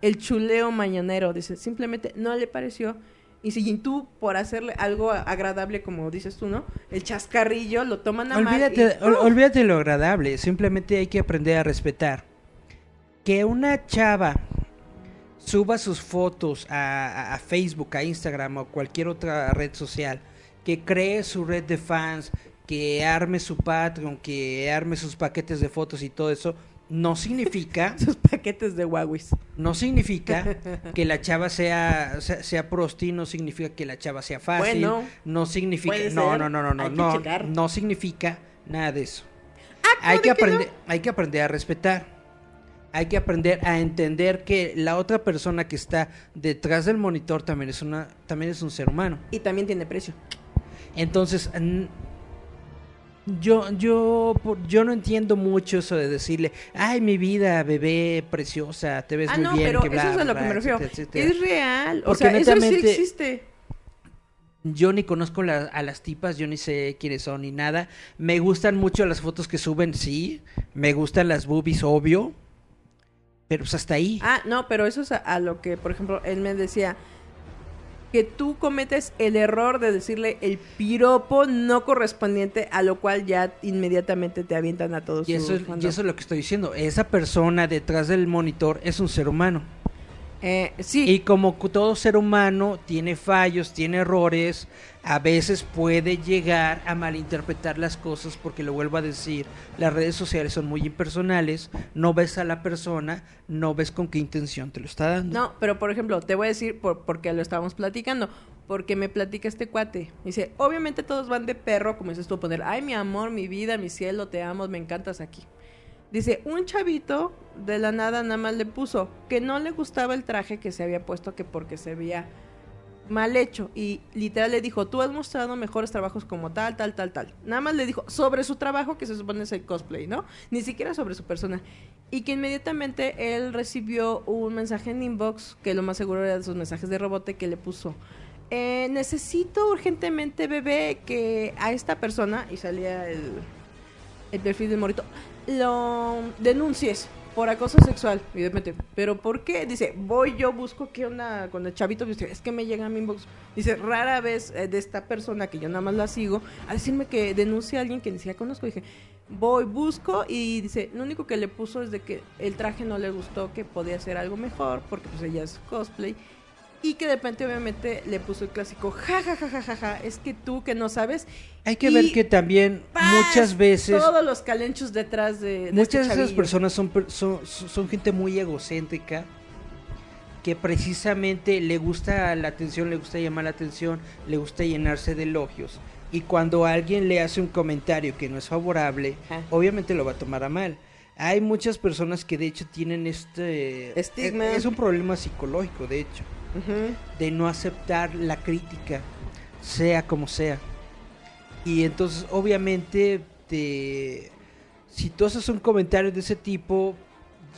El chuleo mañanero, dice, simplemente no le pareció. Y si tú, por hacerle algo agradable, como dices tú, ¿no? El chascarrillo, lo toman a mal y- Olvídate, ol- olvídate lo agradable, simplemente hay que aprender a respetar. Que una chava suba sus fotos a- a Facebook, a Instagram o cualquier otra red social, que cree su red de fans, que arme su Patreon, que arme sus paquetes de fotos y todo eso, no significa, sus paquetes de Huawei. no significa que la chava sea, sea, sea prosti, no significa que la chava sea fácil, Bueno, no significa, no, no, no, no, no, no, no significa nada de eso. Ah, hay que claro que no. aprender, hay que aprender a respetar. Hay que aprender a entender que la otra persona que está detrás del monitor también es una, también es un ser humano. Y también tiene precio. Entonces, yo, yo, yo no entiendo mucho eso de decirle, ay, mi vida, bebé, preciosa, te ves ah, muy no, bien. pero que bla, eso es a lo bla, que me refiero. etcétera, etcétera". Es real. O sea, eso sí existe. Yo ni conozco la- a las tipas, yo ni sé quiénes son ni nada. Me gustan mucho las fotos que suben, sí. Me gustan las boobies, obvio. Pero pues hasta ahí. Ah, no, pero eso es a, a lo que, por ejemplo, él me decía que tú cometes el error de decirle el piropo no correspondiente, a lo cual ya inmediatamente te avientan a todos. y, eso es, y eso es lo que estoy diciendo. Esa persona detrás del monitor es un ser humano. Eh, sí, Y como todo ser humano tiene fallos, tiene errores, a veces puede llegar a malinterpretar las cosas porque lo vuelvo a decir, las redes sociales son muy impersonales, no ves a la persona, no ves con qué intención te lo está dando. No, pero por ejemplo, te voy a decir por, porque lo estábamos platicando. Porque me platica este cuate. Dice, obviamente todos van de perro, como dices tú, poner, ay, mi amor, mi vida, mi cielo, te amo, me encantas aquí. Dice, un chavito de la nada nada más le puso que no le gustaba el traje que se había puesto, que porque se veía mal hecho. Y literal le dijo, tú has mostrado mejores trabajos como tal, tal, tal, tal. Nada más le dijo sobre su trabajo, que se supone es el cosplay, ¿no? Ni siquiera sobre su persona. Y que inmediatamente él recibió un mensaje en inbox, que lo más seguro era de sus mensajes de robote, que le puso, eh, necesito urgentemente, bebé, que a esta persona, y salía el, el perfil del morito, lo denuncies por acoso sexual, evidentemente. ¿Pero por qué? Dice, voy yo, busco qué onda con el chavito. Dice, es que me llega a mi inbox. Dice, rara vez eh, de esta persona que yo nada más la sigo, a decirme que denuncia a alguien que ni siquiera conozco. Dije, voy, busco y dice, lo único que le puso es de que el traje no le gustó, que podía hacer algo mejor, porque pues ella es cosplay. Y que de repente obviamente le puso el clásico, ja, ja, ja, ja, ja, ja, es que tú que no sabes. Hay que Y ver que también ¡paz! muchas veces Todos los calenchos detrás de, de Muchas este de esas personas son, son, son gente muy egocéntrica que precisamente le gusta la atención, le gusta llamar la atención, le gusta llenarse de elogios. Y cuando alguien le hace un comentario que no es favorable, Ajá. obviamente lo va a tomar a mal. Hay muchas personas que de hecho tienen este Estigma. Es, es un problema psicológico, de hecho, De no aceptar la crítica, sea como sea. Y entonces, obviamente, te, si tú haces un comentario de ese tipo,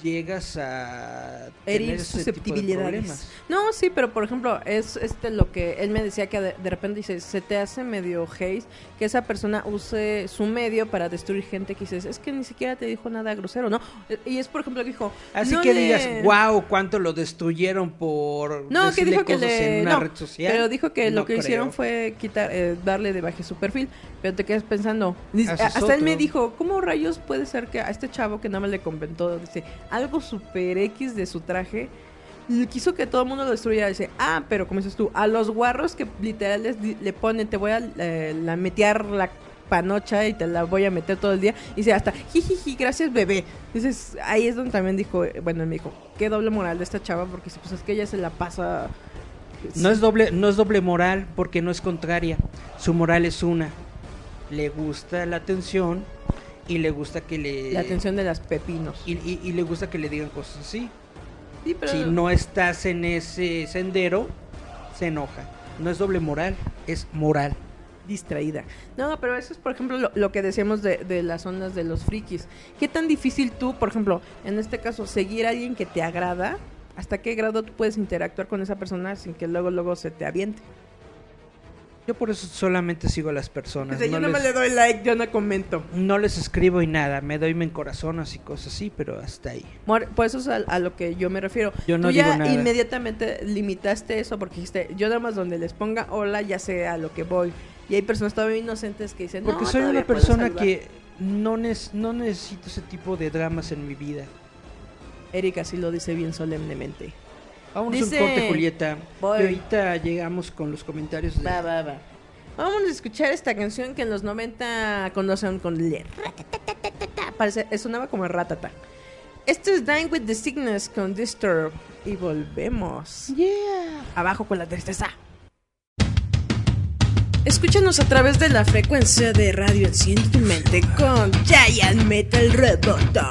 llegas a herir susceptibilidades. No, sí, pero por ejemplo, es este lo que él me decía que de, de repente dice, se te hace medio hate que esa persona use su medio para destruir gente que dices, es que ni siquiera te dijo nada grosero, ¿no? Y es por ejemplo que dijo, Así no que le- digas, wow, cuánto lo destruyeron por No, que dijo que le... en una no, red social. pero dijo que No lo que creo. hicieron fue quitar, eh, darle de baje su perfil, pero te quedas pensando, hasta él me dijo, ¿cómo rayos puede ser que a este chavo que nada más le comentó, dice, algo super X de su traje, quiso que todo el mundo lo destruyera, dice, ah, pero como dices tú, a los guarros que literal les le ponen, te voy a eh, la metear la panocha y te la voy a meter todo el día. Y dice hasta, jijiji, gracias bebé. Dices, ahí es donde también dijo, eh, bueno, me dijo, qué doble moral de esta chava, porque pues es que ella se la pasa... No es doble, no es doble moral porque no es contraria. Su moral es una. Le gusta la atención y le gusta que le La atención de las pepinos. y, y- y le gusta que le digan cosas así. Sí, pero Si no estás en ese sendero, se enoja. No es doble moral, es moral. distraída. No, pero eso es, por ejemplo, lo, lo que decíamos de, de las ondas de los frikis. ¿Qué tan difícil tú, por ejemplo, en este caso, seguir a alguien que te agrada? ¿Hasta qué grado tú puedes interactuar con esa persona sin que luego, luego se te aviente? Yo por eso solamente sigo a las personas. Dice, no, yo no me les, le doy like, yo no comento. no les escribo y nada. Me doy en corazones y cosas así, pero hasta ahí. Por eso es a, a lo que yo me refiero. Yo no Tú ya nada. inmediatamente limitaste eso porque dijiste, yo nada más donde les ponga hola ya sé a lo que voy. Y hay personas todavía inocentes que dicen, Porque no, soy una persona saludar". que no, nes- no necesito ese tipo de dramas en mi vida. Erika sí lo dice bien solemnemente. Vámonos Dice- un corte, Julieta. Voy. Y ahorita llegamos con los comentarios de... Va, va, va. Vamos a escuchar esta canción que en los 90 conocen con ratatatata. Parece, sonaba como ratata. Esto es Dying with the Sickness con Disturb. Y volvemos. Yeah. Abajo con la tristeza. Escúchanos a través de la frecuencia de radio Enciende tu mente con Giant Metal Roboto.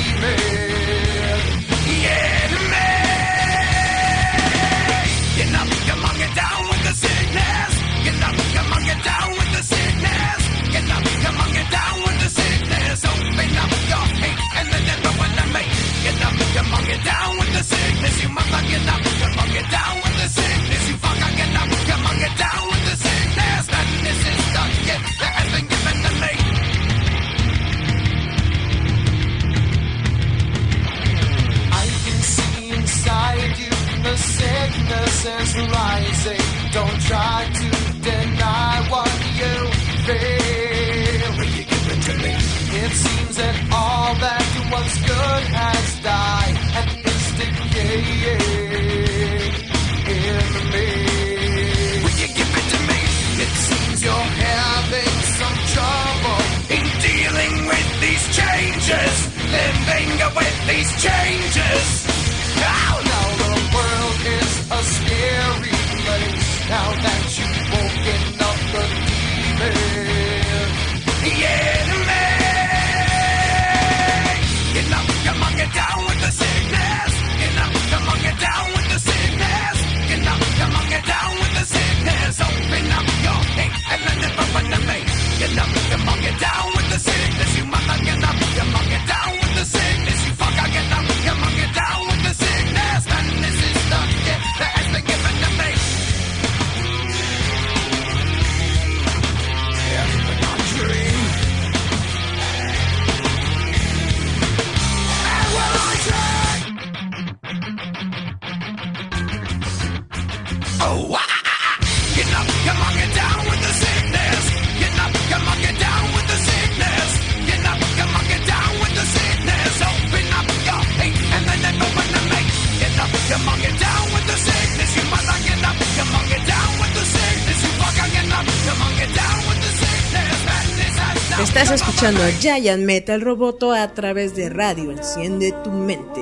Escuchando a. Giant Metal Roboto a través de radio. Enciende tu mente.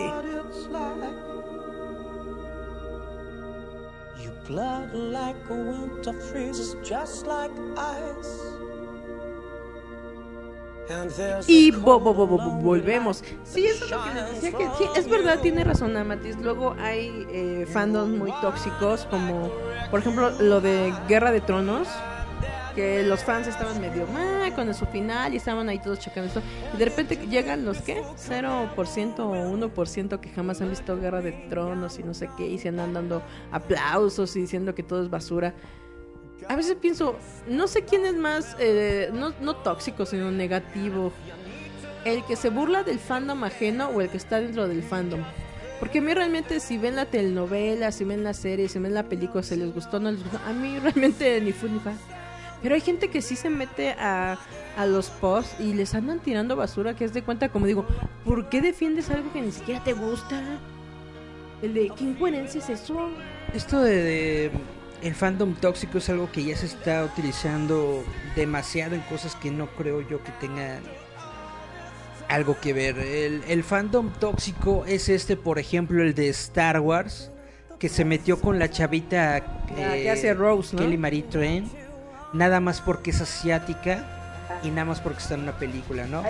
Your blood like a winter freezes just like ice. And there's Y bo- bo- bo- volvemos. lonely Sí, eso es lo que les decía que sí, es verdad, tiene razón Amatis. Luego hay eh, fandoms muy tóxicos, como por ejemplo lo de Guerra de Tronos, que los fans estaban medio "Ah", con su final y estaban ahí todos checando esto. Y de repente llegan los que 0% o 1% que jamás han visto Guerra de Tronos y no sé qué, y se andan dando aplausos y diciendo que todo es basura. A veces pienso, no sé quién es más, eh, no, no tóxico, sino negativo. El que se burla del fandom ajeno o el que está dentro del fandom. Porque a mí realmente si ven la telenovela, si ven la serie, si ven la película, si les gustó o no les gustó, a mí realmente ni fue ni fa. Pero hay gente que sí se mete a, a los posts y les andan tirando basura que es de cuenta como digo, ¿por qué defiendes algo que ni siquiera te gusta? El de, ¿qué incoherencia es eso? Esto de, de el fandom tóxico es algo que ya se está utilizando demasiado en cosas que no creo yo que tengan algo que ver. El, el fandom tóxico es este, por ejemplo, el de Star Wars, que se metió con la chavita eh, que hace Rose, ¿no? Kelly Marie Tran, nada más porque es asiática y nada más porque está en una película, ¿no?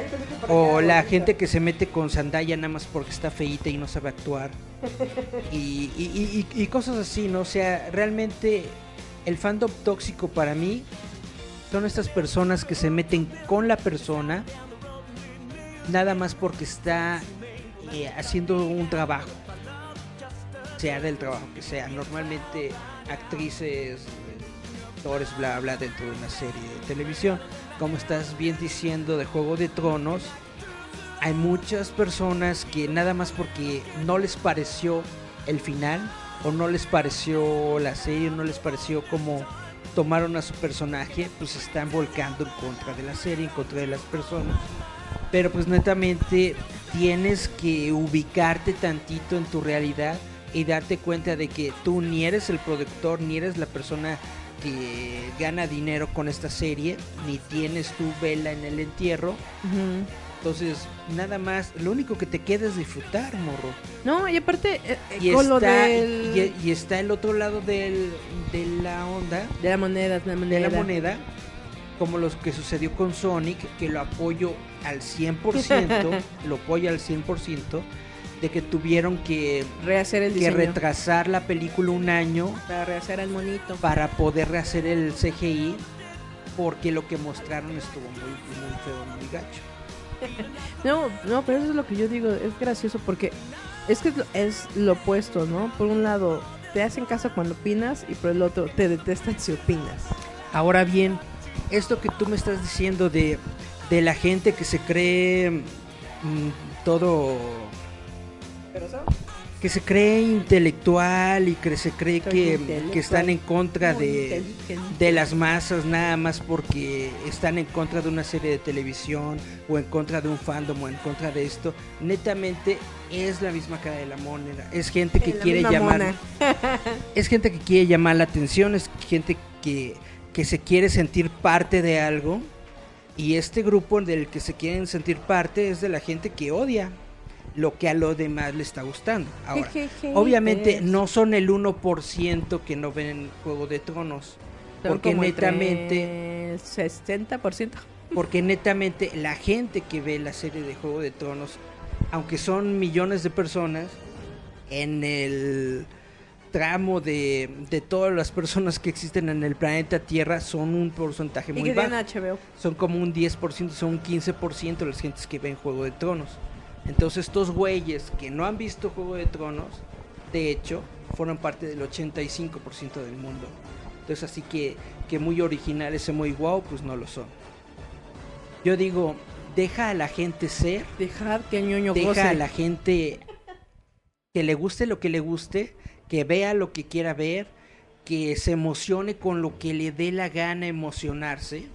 O la gente que se mete con Zendaya nada más porque está feíta y no sabe actuar. Y, y- y- y cosas así, ¿no? O sea, realmente el fandom tóxico para mí son estas personas que se meten con la persona nada más porque está eh, haciendo un trabajo. Sea del trabajo que sea. Normalmente actrices, actores, bla, bla, dentro de una serie de televisión. Como estás bien diciendo de Juego de Tronos, hay muchas personas que nada más porque no les pareció el final o no les pareció la serie, no les pareció como tomaron a su personaje, pues están volcando en contra de la serie, en contra de las personas. Pero pues netamente tienes que ubicarte tantito en tu realidad y darte cuenta de que tú ni eres el productor, ni eres la persona que gana dinero con esta serie, ni tienes tu vela en el entierro. Entonces, nada más, lo único que te queda es disfrutar, morro. No, y aparte, eh, eh, Y con lo está, del- y, y está el otro lado del, de la onda, de la moneda, de la moneda. de la moneda, como lo que sucedió con Sonic, que lo apoyo al 100%, lo apoyo al 100%, de que tuvieron que, Rehacer el que diseño. retrasar la película un año para rehacer al monito. para poder rehacer el CGI, porque lo que mostraron estuvo muy, muy feo, muy gacho. No, no, pero eso es lo que yo digo, es gracioso porque es que es lo- es lo opuesto, ¿no? Por un lado, te hacen caso cuando opinas y por el otro, te detestan si opinas. Ahora bien, esto que tú me estás diciendo de, de la gente que se cree mm, todo... Que se cree intelectual y que se cree que, que están en contra de, de las masas nada más porque están en contra de una serie de televisión o en contra de un fandom o en contra de esto. Netamente es la misma cara de la moneda. Es gente que La quiere llamar... es gente que quiere llamar la atención, es gente que, que se quiere sentir parte de algo. Y este grupo del que se quieren sentir parte es de la gente que odia lo que a lo demás le está gustando. Ahora, Jejeje, obviamente no son el 1% que no ven Juego de Tronos. Son Porque como netamente, el 60%. porque netamente la gente que ve la serie de Juego de Tronos, aunque son millones de personas, en el tramo de, de todas las personas que existen en el planeta Tierra son un porcentaje muy bajo. HBO. Son como un 10%, son un 15% de las gentes que ven Juego de Tronos. Entonces estos güeyes que no han visto Juego de Tronos, de hecho, fueron parte del 85% del mundo. Entonces así que, que muy originales y muy guau, pues no lo son. Yo digo, deja a la gente ser, Dejad que el ñoño deja goce. a la gente que le guste lo que le guste, que vea lo que quiera ver, que se emocione con lo que le dé la gana emocionarse.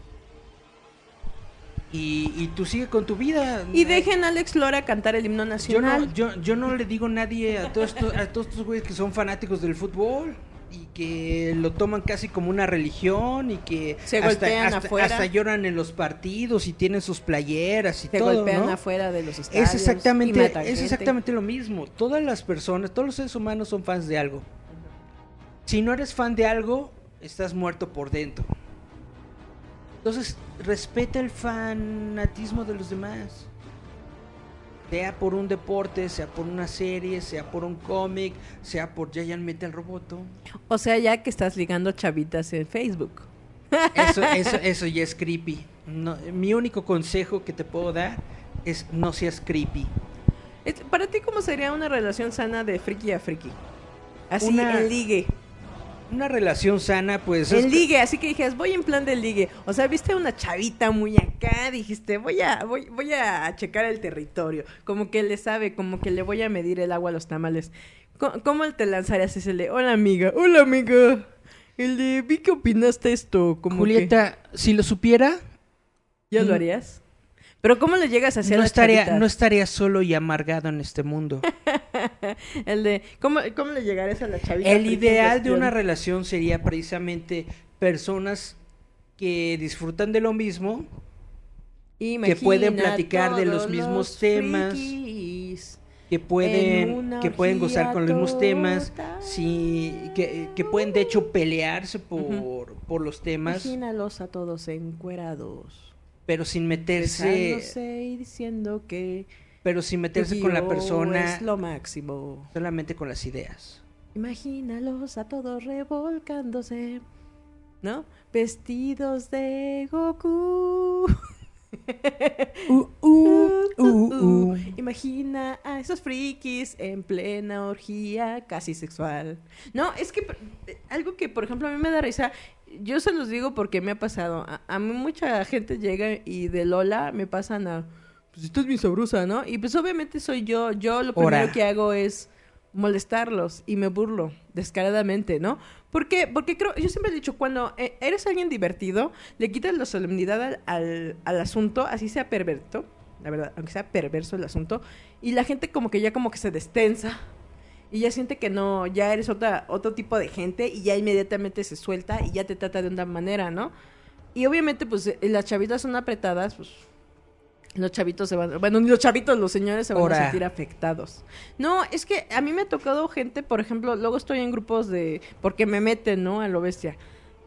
Y, y tú sigue con tu vida. Y dejen a Alex Lora cantar el himno Yo nacional. no, yo, yo no le digo a nadie, a todos, estos, a todos estos güeyes que son fanáticos del fútbol y que lo toman casi como una religión y que Se hasta, golpean hasta- afuera. hasta lloran en los partidos y tienen sus playeras y Se todo, golpean ¿no? afuera de los estadios. Es y exactamente, matan es gente. exactamente lo mismo. Todas las personas, todos los seres humanos son fans de algo. Si no eres fan de algo, estás muerto por dentro. Entonces, respeta el fanatismo de los demás. Sea por un deporte, sea por una serie, sea por un cómic, sea por Giant Metal Roboto. O sea, ya que estás ligando chavitas en Facebook. Eso, eso, eso ya es creepy. No, mi único consejo que te puedo dar es no seas creepy. Para ti, ¿cómo sería una relación sana de friki a friki? Así, Una- en ligue. Una relación sana, pues... que- ligue, así que dijeras, voy en plan de ligue. O sea, viste a una chavita muy acá, dijiste, voy a, voy, voy a checar el territorio. Como que le sabe, como que le voy a medir el agua a los tamales. Co- ¿Cómo te lanzarías ese de, hola amiga, hola amiga? El de, vi que opinaste esto, como que- Julieta, si lo supiera, ¿ya lo mm. harías? Pero ¿cómo le llegas a hacer no estaría, chavitas? no estaría solo y amargado en este mundo. El de, ¿cómo, cómo le llegarías a la chavita? El ideal de una relación sería precisamente personas que disfrutan de lo mismo, Imagina pueden platicar de los mismos los temas. que En pueden que pueden gozar con los mismos temas, sí, que, que pueden de hecho pelearse por, por los temas, Imagínalos a todos encuerados. Pero sin meterse, y diciendo que pero sin meterse con la persona, es lo máximo. solamente con las ideas. Imagínalos a todos revolcándose, ¿no? Vestidos de Goku. Uh, uh, uh, uh. Imagina a esos frikis en plena orgía casi sexual. No, es que eh, algo que, por ejemplo, a mí me da risa, yo se los digo porque me ha pasado. A, a mí mucha gente llega y de Lola me pasan a, pues esto es mi sabrosa, ¿no? Y pues obviamente soy yo. Yo lo primero Ora. que hago es molestarlos y me burlo descaradamente, ¿no? Porque, porque creo, yo siempre he dicho, cuando eh, eres alguien divertido, le quitas la solemnidad al, al, al asunto, así sea perverto, la verdad, aunque sea perverso el asunto, y la gente como que ya como que se destensa Y ya siente que no, ya eres otra, otro tipo de gente y ya inmediatamente se suelta y ya te trata de una manera, ¿no? Y obviamente, pues, eh, las chavitas son apretadas, pues, los chavitos se van, bueno, ni los chavitos, los señores se van a sentir afectados. No, es que a mí me ha tocado gente, por ejemplo, luego estoy en grupos de, porque me meten, ¿no? A lo bestia,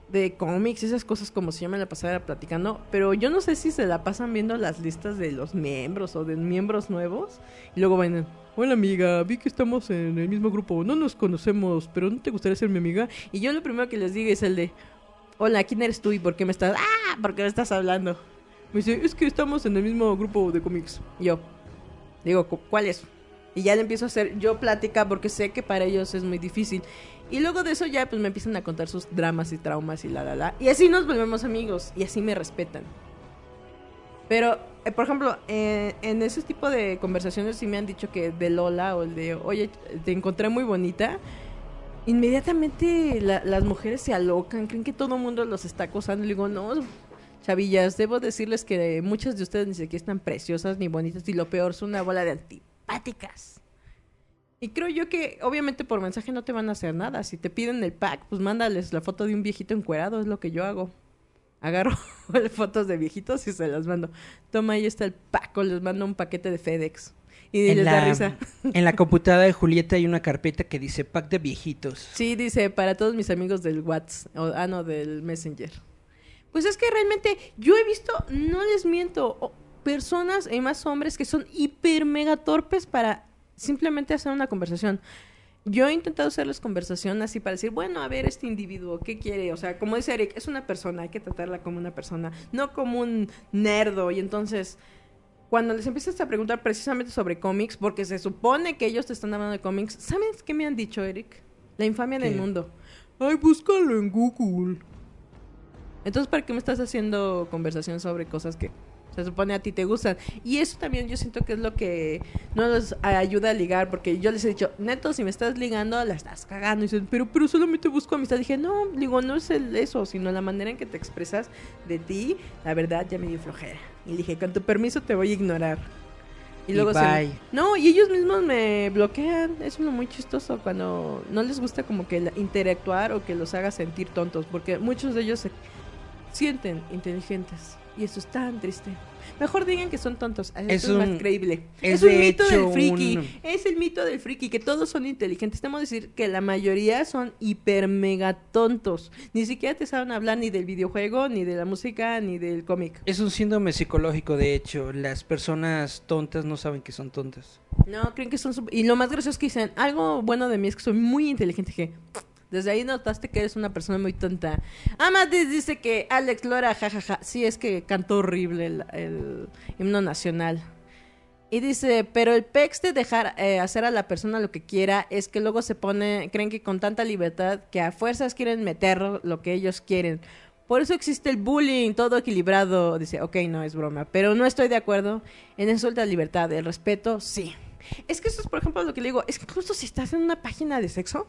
de cómics, esas cosas como si yo me la pasara platicando, pero yo no sé si se la pasan viendo las listas de los miembros o de miembros nuevos, y luego van, hola amiga, vi que estamos en el mismo grupo, no nos conocemos, pero ¿no te gustaría ser mi amiga? Y yo lo primero que les digo es el de, hola, ¿quién eres tú y por qué me estás, ah, por qué me estás hablando? Me dice, es que estamos en el mismo grupo de cómics. Yo, digo, "¿Cu- ¿cuál es? Y ya le empiezo a hacer yo plática porque sé que para ellos es muy difícil. Y luego de eso ya pues me empiezan a contar sus dramas y traumas y la la la. Y así nos volvemos amigos y así me respetan. Pero, eh, por ejemplo, eh, en ese tipo de conversaciones sí me han dicho que de Lola o el de, oye, te encontré muy bonita. Inmediatamente la- las mujeres se alocan, creen que todo el mundo los está acosando. Y digo, no, chavillas, debo decirles que muchas de ustedes ni siquiera están preciosas ni bonitas y lo peor son una bola de antipáticas. Y creo yo que obviamente por mensaje no te van a hacer nada. Si te piden el pack, pues mándales la foto de un viejito encuerado, es lo que yo hago. Agarro fotos de viejitos y se las mando. Toma, ahí está el pack, o les mando un paquete de FedEx. Y En les da risa. en la computadora de Julieta hay una carpeta que dice pack de viejitos. Sí, dice, para todos mis amigos del WhatsApp, ah, no, del Messenger. Pues es que realmente yo he visto, no les miento, personas y más hombres que son hiper mega torpes para simplemente hacer una conversación. Yo he intentado hacerles conversación así para decir, bueno, a ver, este individuo, ¿qué quiere? O sea, como dice Eric, es una persona, hay que tratarla como una persona, no como un nerdo. Y entonces, cuando les empiezas a preguntar precisamente sobre cómics, porque se supone que ellos te están hablando de cómics, ¿sabes qué me han dicho, Eric? La infamia del mundo. Ay, búscalo en Google. Entonces, ¿para qué me estás haciendo conversación sobre cosas que se supone a ti te gustan? Y eso también yo siento que es lo que no nos ayuda a ligar, porque yo les he dicho, neto, si me estás ligando, la estás cagando. Y dicen, pero, pero solamente busco amistad. Dije, no, digo, no es el eso, sino la manera en que te expresas de ti, la verdad ya me dio flojera. Y dije, con tu permiso te voy a ignorar. Y Y luego se- bye. No, y ellos mismos me bloquean. Es uno muy chistoso cuando no les gusta como que interactuar o que los haga sentir tontos, porque muchos de ellos se sienten inteligentes. Y eso es tan triste. Mejor digan que son tontos. Eso Es es, más creíble. es Es, un mito del friki. un- Es el mito del friki, que todos son inteligentes. Tenemos que decir que la mayoría son hiper mega tontos. Ni siquiera te saben hablar ni del videojuego, ni de la música, ni del cómic. Es un síndrome psicológico, de hecho. Las personas tontas no saben que son tontas. No, creen que son... Y lo más gracioso es que dicen, algo bueno de mí es que soy muy inteligente. Que desde ahí notaste que eres una persona muy tonta. Amadis dice que Alex Lora, jajaja. Sí, es que cantó horrible el, el himno nacional. Y dice, pero el pex de dejar eh, hacer a la persona lo que quiera es que luego se pone, creen que con tanta libertad que a fuerzas quieren meter lo que ellos quieren. Por eso existe el bullying, todo equilibrado. Dice, ok, no es broma, pero no estoy de acuerdo en eso de la libertad, el respeto, sí. Es que eso es, por ejemplo, lo que le digo, es que incluso si estás en una página de sexo,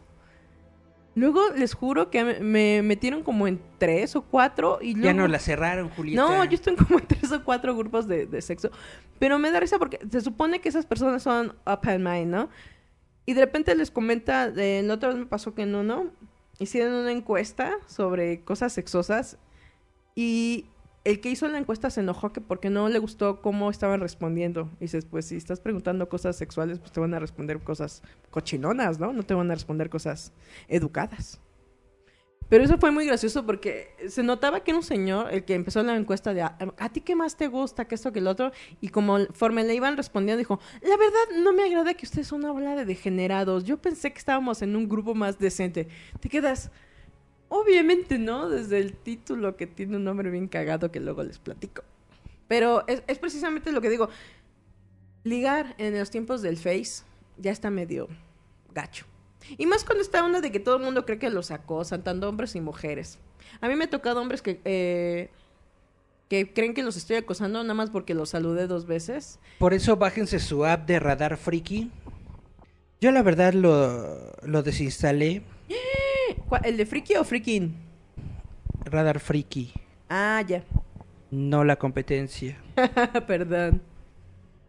luego les juro que me, me metieron como en tres o cuatro y luego... Ya no la cerraron, Julieta. No, yo estoy como en tres o cuatro grupos de, de sexo. Pero me da risa porque se supone que esas personas son up and mind, ¿no? Y de repente les comenta, eh, la otra vez me pasó que en uno hicieron una encuesta sobre cosas sexosas y el que hizo la encuesta se enojó que porque no le gustó cómo estaban respondiendo. Y dices, pues si estás preguntando cosas sexuales, pues te van a responder cosas cochinonas, ¿no? No te van a responder cosas educadas. Pero eso fue muy gracioso porque se notaba que un señor el que empezó la encuesta de a, ¿a ti qué más te gusta que esto que el otro y como conforme le iban respondiendo dijo la verdad no me agrada que ustedes son una bola de degenerados yo pensé que estábamos en un grupo más decente te quedas obviamente no desde el título que tiene un nombre bien cagado que luego les platico pero es, es precisamente lo que digo ligar en los tiempos del Face ya está medio gacho y más cuando está onda de que todo el mundo cree que los acosan, tanto hombres y mujeres. A mí me ha tocado hombres que, eh, que creen que los estoy acosando nada más porque los saludé dos veces. Por eso bájense su app de Radar Friki. Yo la verdad lo, lo desinstalé. ¿Cuál- ¿El de Friki o Frikin? Radar Friki, Ah, ya. no la competencia. Perdón.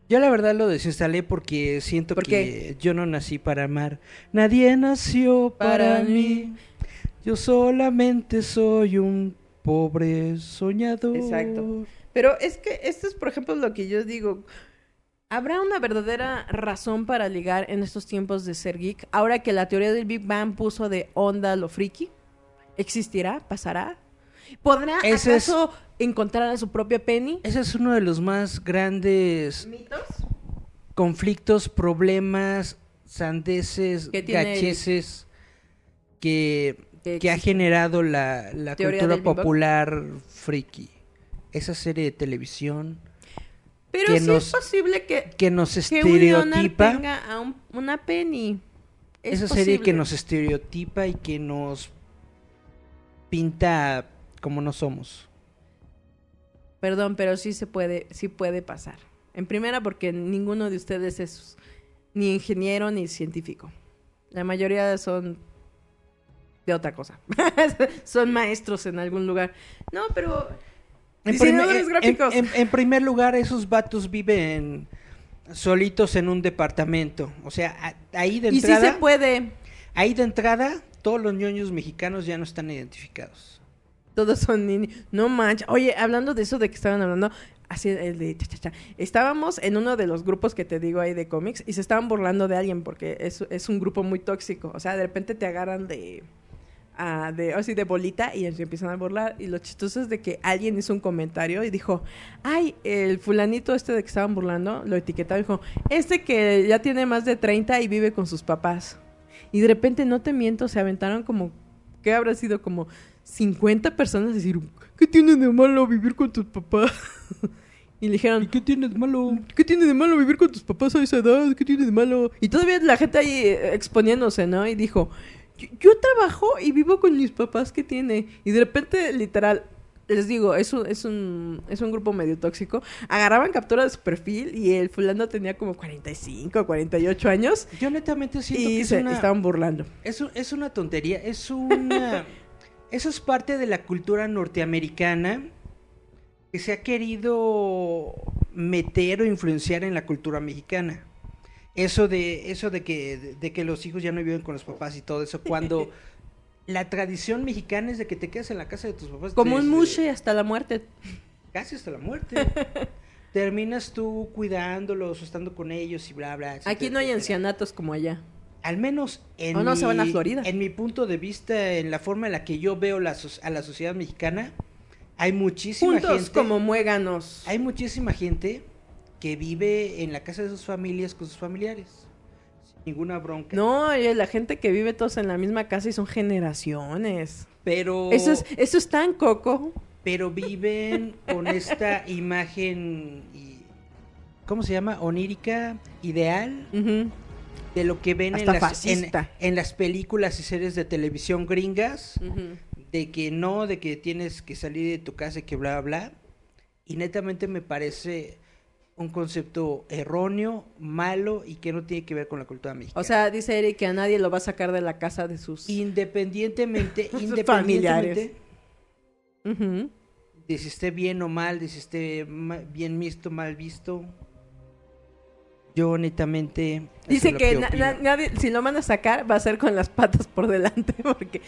Yo la verdad lo desinstalé porque siento ¿Por que yo no nací para amar. Nadie nació para, Para mí. Yo solamente soy un pobre soñador. Exacto. Pero es que esto es, por ejemplo, lo que yo digo. ¿Habrá una verdadera razón para ligar en estos tiempos de ser geek? Ahora que la teoría del Big Bang puso de onda lo friki. ¿Existirá? ¿Pasará? ¿Podrá Ese es- encontrar a su propia Penny? Ese es uno de los más grandes ¿Mitos? conflictos, problemas, sandeces, tiene el- gacheces que, Que que ha generado la, la cultura popular friki. Esa serie de televisión Pero Que sí nos- es posible que, que nos que un estereotipa. tenga a un- una Penny. Es esa serie que nos estereotipa y que nos pinta como no somos. Perdón, pero sí se puede, sí puede pasar. En primera, porque ninguno de ustedes es ni ingeniero ni científico. La mayoría son de otra cosa. son maestros en algún lugar. No, pero En, Diseñadores primer- gráficos. en- en- en primer lugar, esos vatos viven solitos en un departamento. O sea, a- ahí de y sí entrada, se puede. ahí de entrada, todos los ñoños mexicanos ya no están identificados. Todos son niños. No manches. Oye, hablando de eso de que estaban hablando, así el de cha, cha, cha. Estábamos en uno de los grupos que te digo ahí de cómics y se estaban burlando de alguien porque es, es un grupo muy tóxico. O sea, de repente te agarran de. Ah, de así de bolita y se empiezan a burlar. Y lo chistoso es de que alguien hizo un comentario y dijo: Ay, el fulanito este de que estaban burlando, lo etiquetaba y dijo: Este que ya tiene más de 30 y vive con sus papás. Y de repente, no te miento, se aventaron como. ¿Qué habrá sido? Como 50 personas a decir: ¿Qué tiene de malo vivir con tus papás? y le dijeron: qué tiene de malo? ¿Qué tiene de malo vivir con tus papás a esa edad? ¿Qué tiene de malo? Y todavía la gente ahí eh, exponiéndose, ¿no? Y dijo, yo, yo trabajo y vivo con mis papás, ¿qué tiene? Y de repente, literal, les digo, es un, es un, es un grupo medio tóxico. Agarraban captura de su perfil y el fulano tenía como 45, 48 años. Yo netamente siento que Y es se una, estaban burlando. es, un- es una tontería. Es una... eso es parte de la cultura norteamericana que se ha querido meter o influenciar en la cultura mexicana. Eso de, eso de que, de que los hijos ya no viven con los papás y todo eso, cuando la tradición mexicana es de que te quedas en la casa de tus papás. Como un mushe hasta la muerte. Casi hasta la muerte. Terminas tú cuidándolos estando con ellos y bla, bla. etcétera, Aquí no hay etcétera. ancianatos como allá. Al menos en, no, se mi, van a Florida. en mi punto de vista, en la forma en la que yo veo la, a la sociedad mexicana, hay muchísima gente. como muéganos. Hay muchísima gente que vive en la casa de sus familias con sus familiares. Sin ninguna bronca. No, la gente que vive todos en la misma casa y son generaciones. Pero, Eso es, eso es tan coco. pero viven con esta imagen. y- ¿Cómo se llama? Onírica, ideal. De lo que ven en las, en, las películas y series de televisión gringas, de que no, de que tienes que salir de tu casa y que bla, bla. Y netamente me parece un concepto erróneo, malo y que no tiene que ver con la cultura mexicana. O sea, dice Eric que a nadie lo va a sacar de la casa de sus... independientemente, Sus independientemente Ujú. de si esté bien o mal, de si esté bien visto, mal visto. Yo netamente... Dice que, na- opino. na- nadie, si lo van a sacar, va a ser con las patas por delante, porque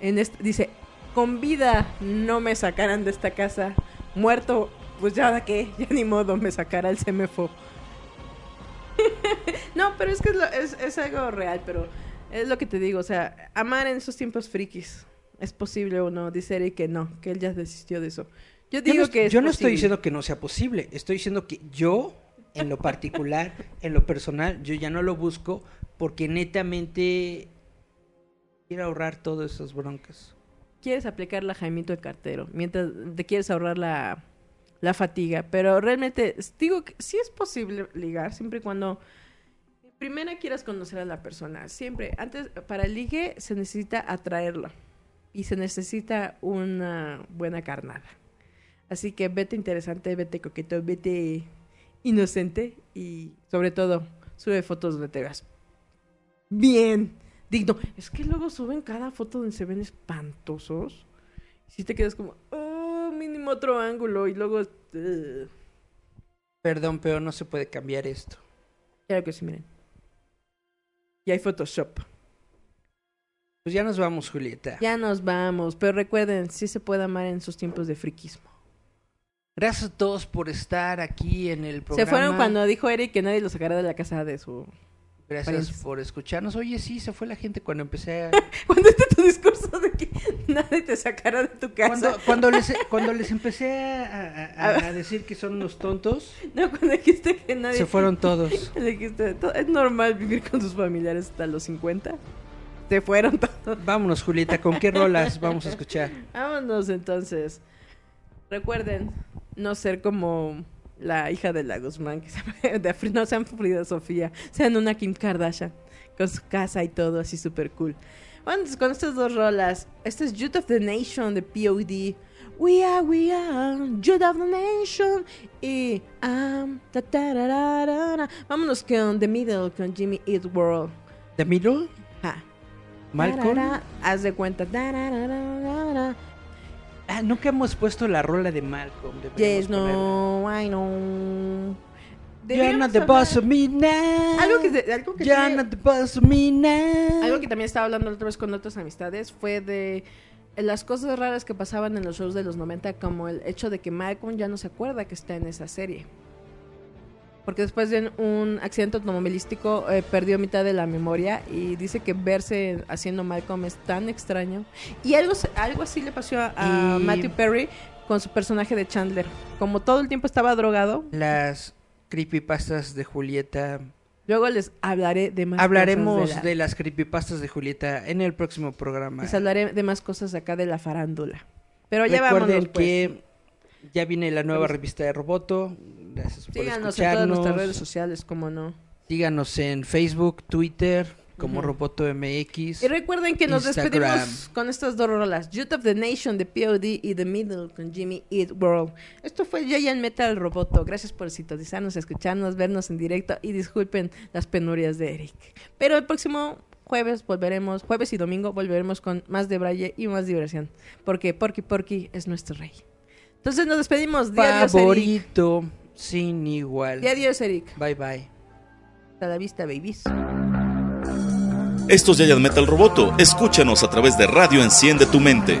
en este, dice, con vida no me sacarán de esta casa, muerto, pues ya qué, ya ni modo, me sacará el CMFO. no, pero es que es, lo- es- es algo real, pero es lo que te digo, o sea, amar en esos tiempos frikis, ¿es posible o no? Dice Eric que no, que él ya desistió de eso. Yo Yo digo no, que es yo no estoy diciendo que no sea posible, estoy diciendo que yo, en lo particular, en lo personal, yo ya no lo busco porque netamente quiero ahorrar todas esas broncas. quieres aplicar la Jaimito de cartero, mientras te quieres ahorrar la, la fatiga, pero realmente digo que sí es posible ligar siempre y cuando primero quieras conocer a la persona, siempre, antes para el ligue se necesita atraerlo y se necesita una buena carnada. Así que vete interesante, vete coqueto, vete inocente y sobre todo sube fotos donde te veas bien digno. Es que luego suben cada foto donde se ven espantosos. Si te quedas como, mínimo otro ángulo y luego... ugh. Perdón, pero no se puede cambiar esto. Claro que sí, miren. Y hay Photoshop. Pues ya nos vamos, Julieta. Ya nos vamos, pero recuerden, sí se puede amar en sus tiempos de friquismo. Gracias a todos por estar aquí en el programa. Se fueron cuando dijo Eric que nadie lo sacara de la casa de su... Gracias por escucharnos. Oye, sí, se fue la gente cuando empecé a... Cuando este tu discurso de que nadie te sacara de tu casa. Cuando, cuando, les, cuando les empecé a, a- a- a decir que son unos tontos, No, cuando dijiste que nadie... se fueron todos. Dijiste, "To- es normal vivir con tus familiares hasta los 50. Se fueron todos. Vámonos, Julieta, ¿con qué rolas vamos a escuchar? Vámonos entonces. Recuerden no ser como la hija de la Guzmán, que se llama- de no sean Frida Sofía, sean una Kim Kardashian, con su casa y todo así súper cool. Bueno, con estas dos rolas, este es Youth of the Nation de POD. We are, we are, Youth of the Nation. Y, um, ta, ta, ra, ra, ra, vámonos con The Middle, con Jimmy Eat World. ¿The Middle? Ja. ¿Malcolm? Haz de cuenta. Ah, nunca hemos puesto la rola de Malcolm. Yes, no, I know. You're not the boss of me now. Algo que, de- algo que You're not the boss of me now. algo que también estaba hablando la otra vez con otras amistades fue de las cosas raras que pasaban en los shows de los 90, como el hecho de que Malcolm ya no se acuerda que está en esa serie. Porque después de un accidente automovilístico eh, perdió mitad de la memoria y dice que verse haciendo Malcolm es tan extraño. Y algo, algo así le pasó a, Matthew Perry con su personaje de Chandler. Como todo el tiempo estaba drogado, Las creepypastas de Julieta. luego les hablaré de más Hablaremos cosas de, de, la- las creepypastas de Julieta en el próximo programa. les hablaré de más cosas acá de la farándula. Pero ya Recuerden vámonos, pues. que ya viene la nueva revista de Roboto. Gracias por Síganos en todas escucharnos. nuestras redes sociales, como no. Síganos en Facebook, Twitter, como Ujú. Roboto MX. Y recuerden que nos Instagram. despedimos con estas dos rolas, Youth of the Nation de POD y The Middle con Jimmy Eat World. Esto fue Giant Metal Roboto. Gracias por sintonizarnos, escucharnos, vernos en directo y disculpen las penurias de Eric. Pero el próximo jueves volveremos, jueves y domingo volveremos con más de Braille y más diversión. Porque Porky Porky es nuestro rey. Entonces nos despedimos. Di adiós, Eric. Favorito sin igual. Di adiós, Eric. Bye bye. Hasta la vista, babies. Esto es Giant Metal Roboto. Escúchanos a través de Radio Enciende tu Mente.